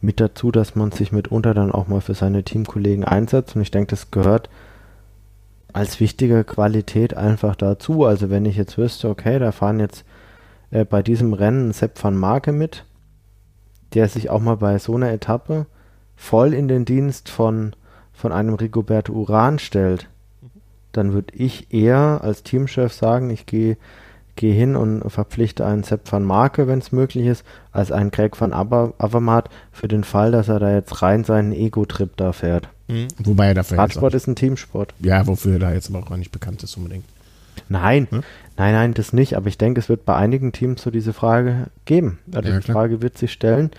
Speaker 2: mit dazu, dass man sich mitunter dann auch mal für seine Teamkollegen einsetzt und ich denke, das gehört als wichtige Qualität einfach dazu. Also wenn ich jetzt wüsste, okay, da fahren jetzt äh, bei diesem Rennen Sepp van Marke mit, der sich auch mal bei so einer Etappe voll in den Dienst von, von einem Rigoberto Uran stellt, dann würde ich eher als Teamchef sagen, ich gehe geh hin und verpflichte einen Sepp van Marke, wenn es möglich ist, als einen Greg van Avermaet für den Fall, dass er da jetzt rein seinen Ego-Trip da fährt.
Speaker 1: Mhm. Wobei er dafür
Speaker 2: Radsport ist ein Teamsport.
Speaker 1: Ja, wofür er da jetzt aber auch nicht bekannt ist unbedingt.
Speaker 2: Nein, hm? nein, nein, das nicht. Aber ich denke, es wird bei einigen Teams so diese Frage geben. Also ja, die Frage wird sich stellen,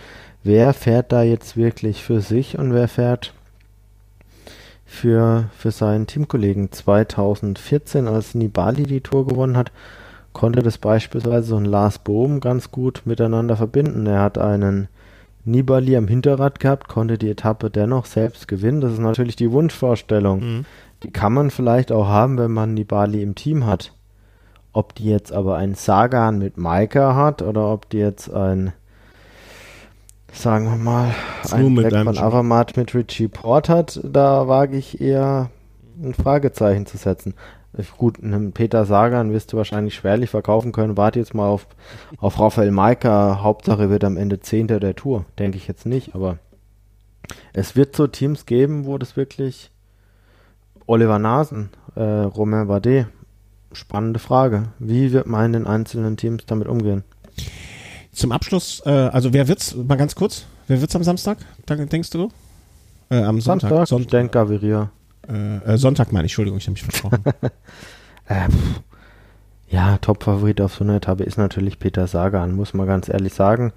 Speaker 2: wer fährt da jetzt wirklich für sich und wer fährt für, für seinen Teamkollegen. 2014, als Nibali die Tour gewonnen hat, konnte das beispielsweise so ein Lars Bohm ganz gut miteinander verbinden. Er hat einen Nibali am Hinterrad gehabt, konnte die Etappe dennoch selbst gewinnen. Das ist natürlich die Wunschvorstellung. Mhm. Die kann man vielleicht auch haben, wenn man Nibali im Team hat. Ob die jetzt aber ein Sagan mit Maika hat oder ob die jetzt ein, sagen wir mal, ein Black von Avamat mit Richie Port hat, da wage ich eher ein Fragezeichen zu setzen. Gut, einen Peter Sagan wirst du wahrscheinlich schwerlich verkaufen können. Warte jetzt mal auf, auf Rafael Maika. Hauptsache wird am Ende Zehnter der Tour. Denke ich jetzt nicht, aber es wird so Teams geben, wo das wirklich Oliver Nasen, äh, Romain Bardet. Spannende Frage. Wie wird man in den einzelnen Teams damit umgehen?
Speaker 1: Zum Abschluss, äh, also wer wird's, mal ganz kurz, wer wird's am Samstag, denkst du?
Speaker 2: Äh, am Sonntag. Samstag, Sonntag. Ich denke Gaviria.
Speaker 1: Äh, äh, Sonntag meine ich, Entschuldigung, ich habe mich versprochen. *laughs*
Speaker 2: äh, ja, Top-Favorit auf so einer Etappe ist natürlich Peter Sagan, muss man ganz ehrlich sagen.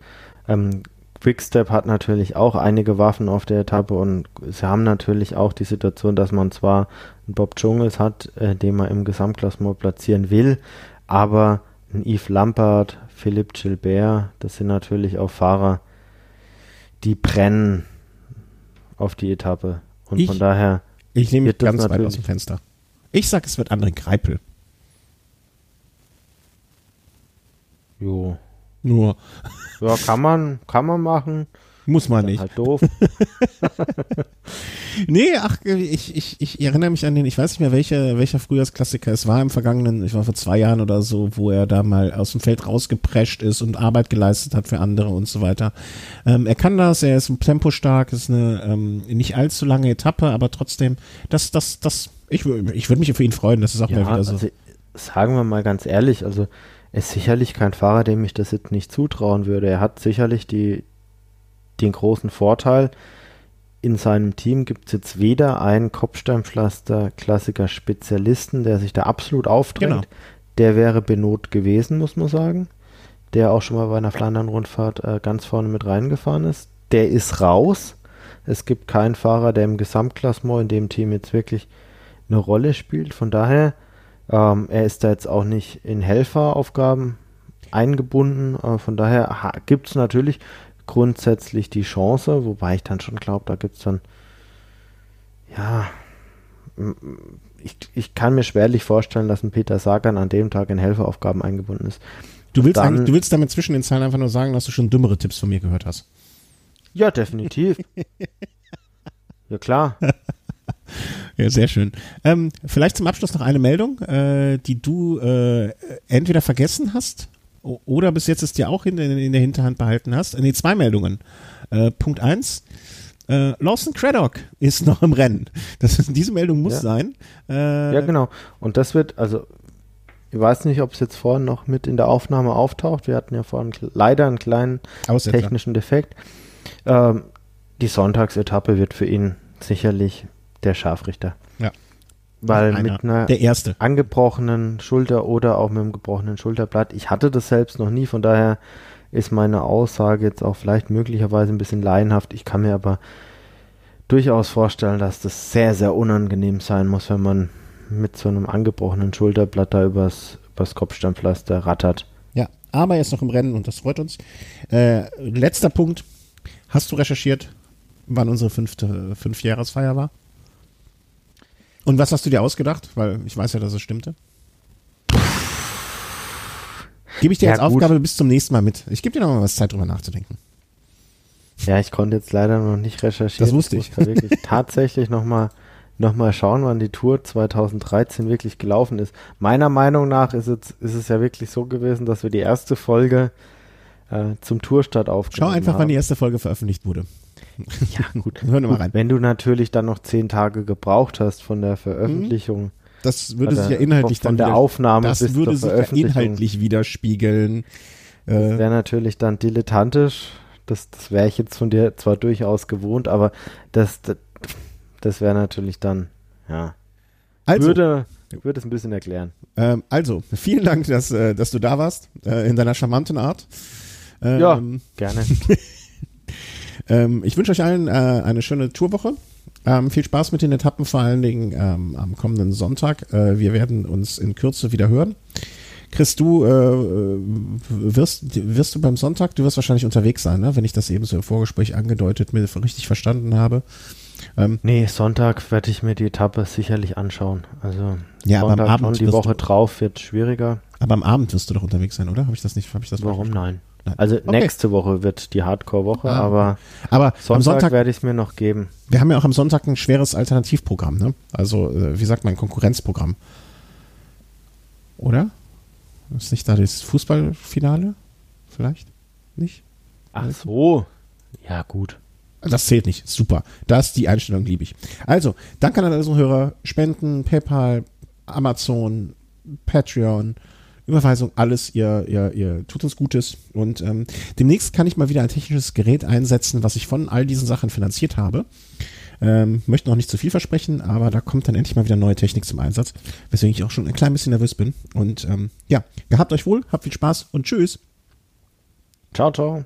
Speaker 2: Ähm, Quickstep hat natürlich auch einige Waffen auf der Etappe und sie haben natürlich auch die Situation, dass man zwar einen Bob Jungels hat, äh, den man im Gesamtklassement platzieren will, aber ein Yves Lampard, Philipp Gilbert, das sind natürlich auch Fahrer, die brennen auf die Etappe. Und ich, von daher.
Speaker 1: Ich nehme mich ganz weit aus dem Fenster. Ich sag, es wird André Greipel.
Speaker 2: Jo.
Speaker 1: Nur.
Speaker 2: Ja, kann man, kann man machen.
Speaker 1: Muss man nicht.
Speaker 2: Halt doof. *laughs*
Speaker 1: Nee, ach, ich, ich, ich erinnere mich an den, ich weiß nicht mehr, welcher, welcher Frühjahrsklassiker es war im vergangenen, ich war vor zwei Jahren oder so, wo er da mal aus dem Feld rausgeprescht ist und Arbeit geleistet hat für andere und so weiter. Ähm, er kann das, er ist tempostark, ist eine ähm, nicht allzu lange Etappe, aber trotzdem, das, das, das, ich, ich würde mich für ihn freuen, das ist auch
Speaker 2: Ja,
Speaker 1: mal wieder so.
Speaker 2: also, sagen wir mal ganz ehrlich, also ist sicherlich kein Fahrer, dem ich das jetzt nicht zutrauen würde. Er hat sicherlich die, den großen Vorteil, in seinem Team gibt es jetzt weder einen Kopfsteinpflaster-Klassiker-Spezialisten, der sich da absolut aufdrängt.
Speaker 1: Genau.
Speaker 2: Der wäre Benot gewesen, muss man sagen. Der auch schon mal bei einer Flandern-Rundfahrt äh, ganz vorne mit reingefahren ist. Der ist raus. Es gibt keinen Fahrer, der im Gesamtklassement in dem Team jetzt wirklich eine Rolle spielt. Von daher, ähm, er ist da jetzt auch nicht in Helferaufgaben eingebunden. Äh, von daher gibt es natürlich grundsätzlich die Chance, wobei ich dann schon glaube, da gibt es dann, ja, ich, ich kann mir schwerlich vorstellen, dass ein Peter Sagan an dem Tag in Helferaufgaben eingebunden ist.
Speaker 1: Du willst,
Speaker 2: dann-
Speaker 1: du willst damit zwischen den Zeilen einfach nur sagen, dass du schon dümmere Tipps von mir gehört hast.
Speaker 2: Ja, definitiv. *laughs* ja, klar. *laughs*
Speaker 1: Ja, sehr schön. Ähm, vielleicht zum Abschluss noch eine Meldung, äh, die du äh, entweder vergessen hast oder bis jetzt es dir auch in, in, in der Hinterhand behalten hast. Nee, zwei Meldungen. Äh, Punkt eins. Äh, Lawson Craddock ist noch im Rennen. Das, diese Meldung muss
Speaker 2: Ja.
Speaker 1: sein. Äh,
Speaker 2: Ja, genau. Und das wird, also, ich weiß nicht, ob es jetzt vorhin noch mit in der Aufnahme auftaucht. Wir hatten ja vorhin leider einen kleinen
Speaker 1: Aussetzer.
Speaker 2: technischen Defekt. Ähm, die Sonntagsetappe wird für ihn sicherlich der Scharfrichter.
Speaker 1: Ja.
Speaker 2: Weil
Speaker 1: Einer.
Speaker 2: mit einer
Speaker 1: Der erste.
Speaker 2: angebrochenen Schulter oder auch mit einem gebrochenen Schulterblatt, ich hatte das selbst noch nie, von daher ist meine Aussage jetzt auch vielleicht möglicherweise ein bisschen laienhaft. Ich kann mir aber durchaus vorstellen, dass das sehr, sehr unangenehm sein muss, wenn man mit so einem angebrochenen Schulterblatt da übers, übers Kopfsteinpflaster rattert.
Speaker 1: Ja, aber er ist noch im Rennen und das freut uns. Äh, letzter Punkt. Hast du recherchiert, wann unsere fünfte Fünfjahresfeier war? Und was hast du dir ausgedacht? Weil ich weiß ja, dass es stimmte. Gebe ich dir
Speaker 2: Ja,
Speaker 1: als
Speaker 2: gut.
Speaker 1: Aufgabe bis zum nächsten Mal mit. Ich gebe dir noch mal was Zeit, drüber nachzudenken.
Speaker 2: Ja, ich konnte jetzt leider noch nicht recherchieren.
Speaker 1: Das wusste ich.
Speaker 2: muss da wirklich *laughs* tatsächlich nochmal noch mal schauen, wann die Tour 2013 wirklich gelaufen ist. Meiner Meinung nach ist es, ist es ja wirklich so gewesen, dass wir die erste Folge äh, zum Tourstart
Speaker 1: Schau
Speaker 2: aufgenommen
Speaker 1: einfach,
Speaker 2: haben.
Speaker 1: wann die erste Folge veröffentlicht wurde.
Speaker 2: Ja, *laughs* gut.
Speaker 1: Hören wir mal rein.
Speaker 2: Wenn du natürlich dann noch zehn Tage gebraucht hast von der Veröffentlichung,
Speaker 1: Das würde sich ja inhaltlich
Speaker 2: von
Speaker 1: dann
Speaker 2: der
Speaker 1: wieder,
Speaker 2: Aufnahme
Speaker 1: das würde sich ja inhaltlich widerspiegeln. Äh,
Speaker 2: wäre natürlich dann dilettantisch. Das, das wäre ich jetzt von dir zwar durchaus gewohnt, aber das, das, das wäre natürlich dann, ja,
Speaker 1: also,
Speaker 2: würde, würde es ein bisschen erklären.
Speaker 1: Ähm, also, vielen Dank, dass, äh, dass du da warst, äh, in deiner charmanten Art. Ähm,
Speaker 2: Ja. Gerne. *laughs*
Speaker 1: ähm, ich wünsche euch allen äh, eine schöne Tourwoche. Ähm, viel Spaß mit den Etappen, vor allen Dingen ähm, am kommenden Sonntag. Äh, wir werden uns in Kürze wieder hören. Chris, du äh, wirst, wirst du beim Sonntag, du wirst wahrscheinlich unterwegs sein, ne? wenn ich das eben so im Vorgespräch angedeutet, mir richtig verstanden habe. Ähm,
Speaker 2: Nee, Sonntag werde ich mir die Etappe sicherlich anschauen. Also
Speaker 1: Ja, aber am Abend
Speaker 2: schon, die Woche
Speaker 1: du-
Speaker 2: drauf wird schwieriger.
Speaker 1: aber am Abend wirst du doch unterwegs sein, oder? Habe ich das nicht? Habe ich das falsch
Speaker 2: Warum
Speaker 1: verstanden?
Speaker 2: nein?
Speaker 1: Nein.
Speaker 2: Also
Speaker 1: Okay.
Speaker 2: nächste Woche wird die Hardcore-Woche,
Speaker 1: Ah,
Speaker 2: aber
Speaker 1: Aber am
Speaker 2: Sonntag,
Speaker 1: Sonntag
Speaker 2: werde ich es mir noch geben.
Speaker 1: Wir haben ja auch am Sonntag ein schweres Alternativprogramm, ne? Also, äh, wie sagt man, Konkurrenzprogramm. Oder? Ist nicht da das Fußballfinale? Vielleicht? Nicht?
Speaker 2: Ach so. Ja, gut.
Speaker 1: Das zählt nicht. Super. Das, die Einstellung liebe ich. Also, danke an alle unsere Hörer. Spenden, PayPal, Amazon, Patreon, Überweisung, alles. Ihr, ihr, ihr tut uns Gutes. Und ähm, demnächst kann ich mal wieder ein technisches Gerät einsetzen, was ich von all diesen Sachen finanziert habe. Ähm, möchte noch nicht zu viel versprechen, aber da kommt dann endlich mal wieder neue Technik zum Einsatz, weswegen ich auch schon ein klein bisschen nervös bin. Und ähm, ja, gehabt euch wohl, habt viel Spaß und tschüss.
Speaker 2: Ciao, ciao.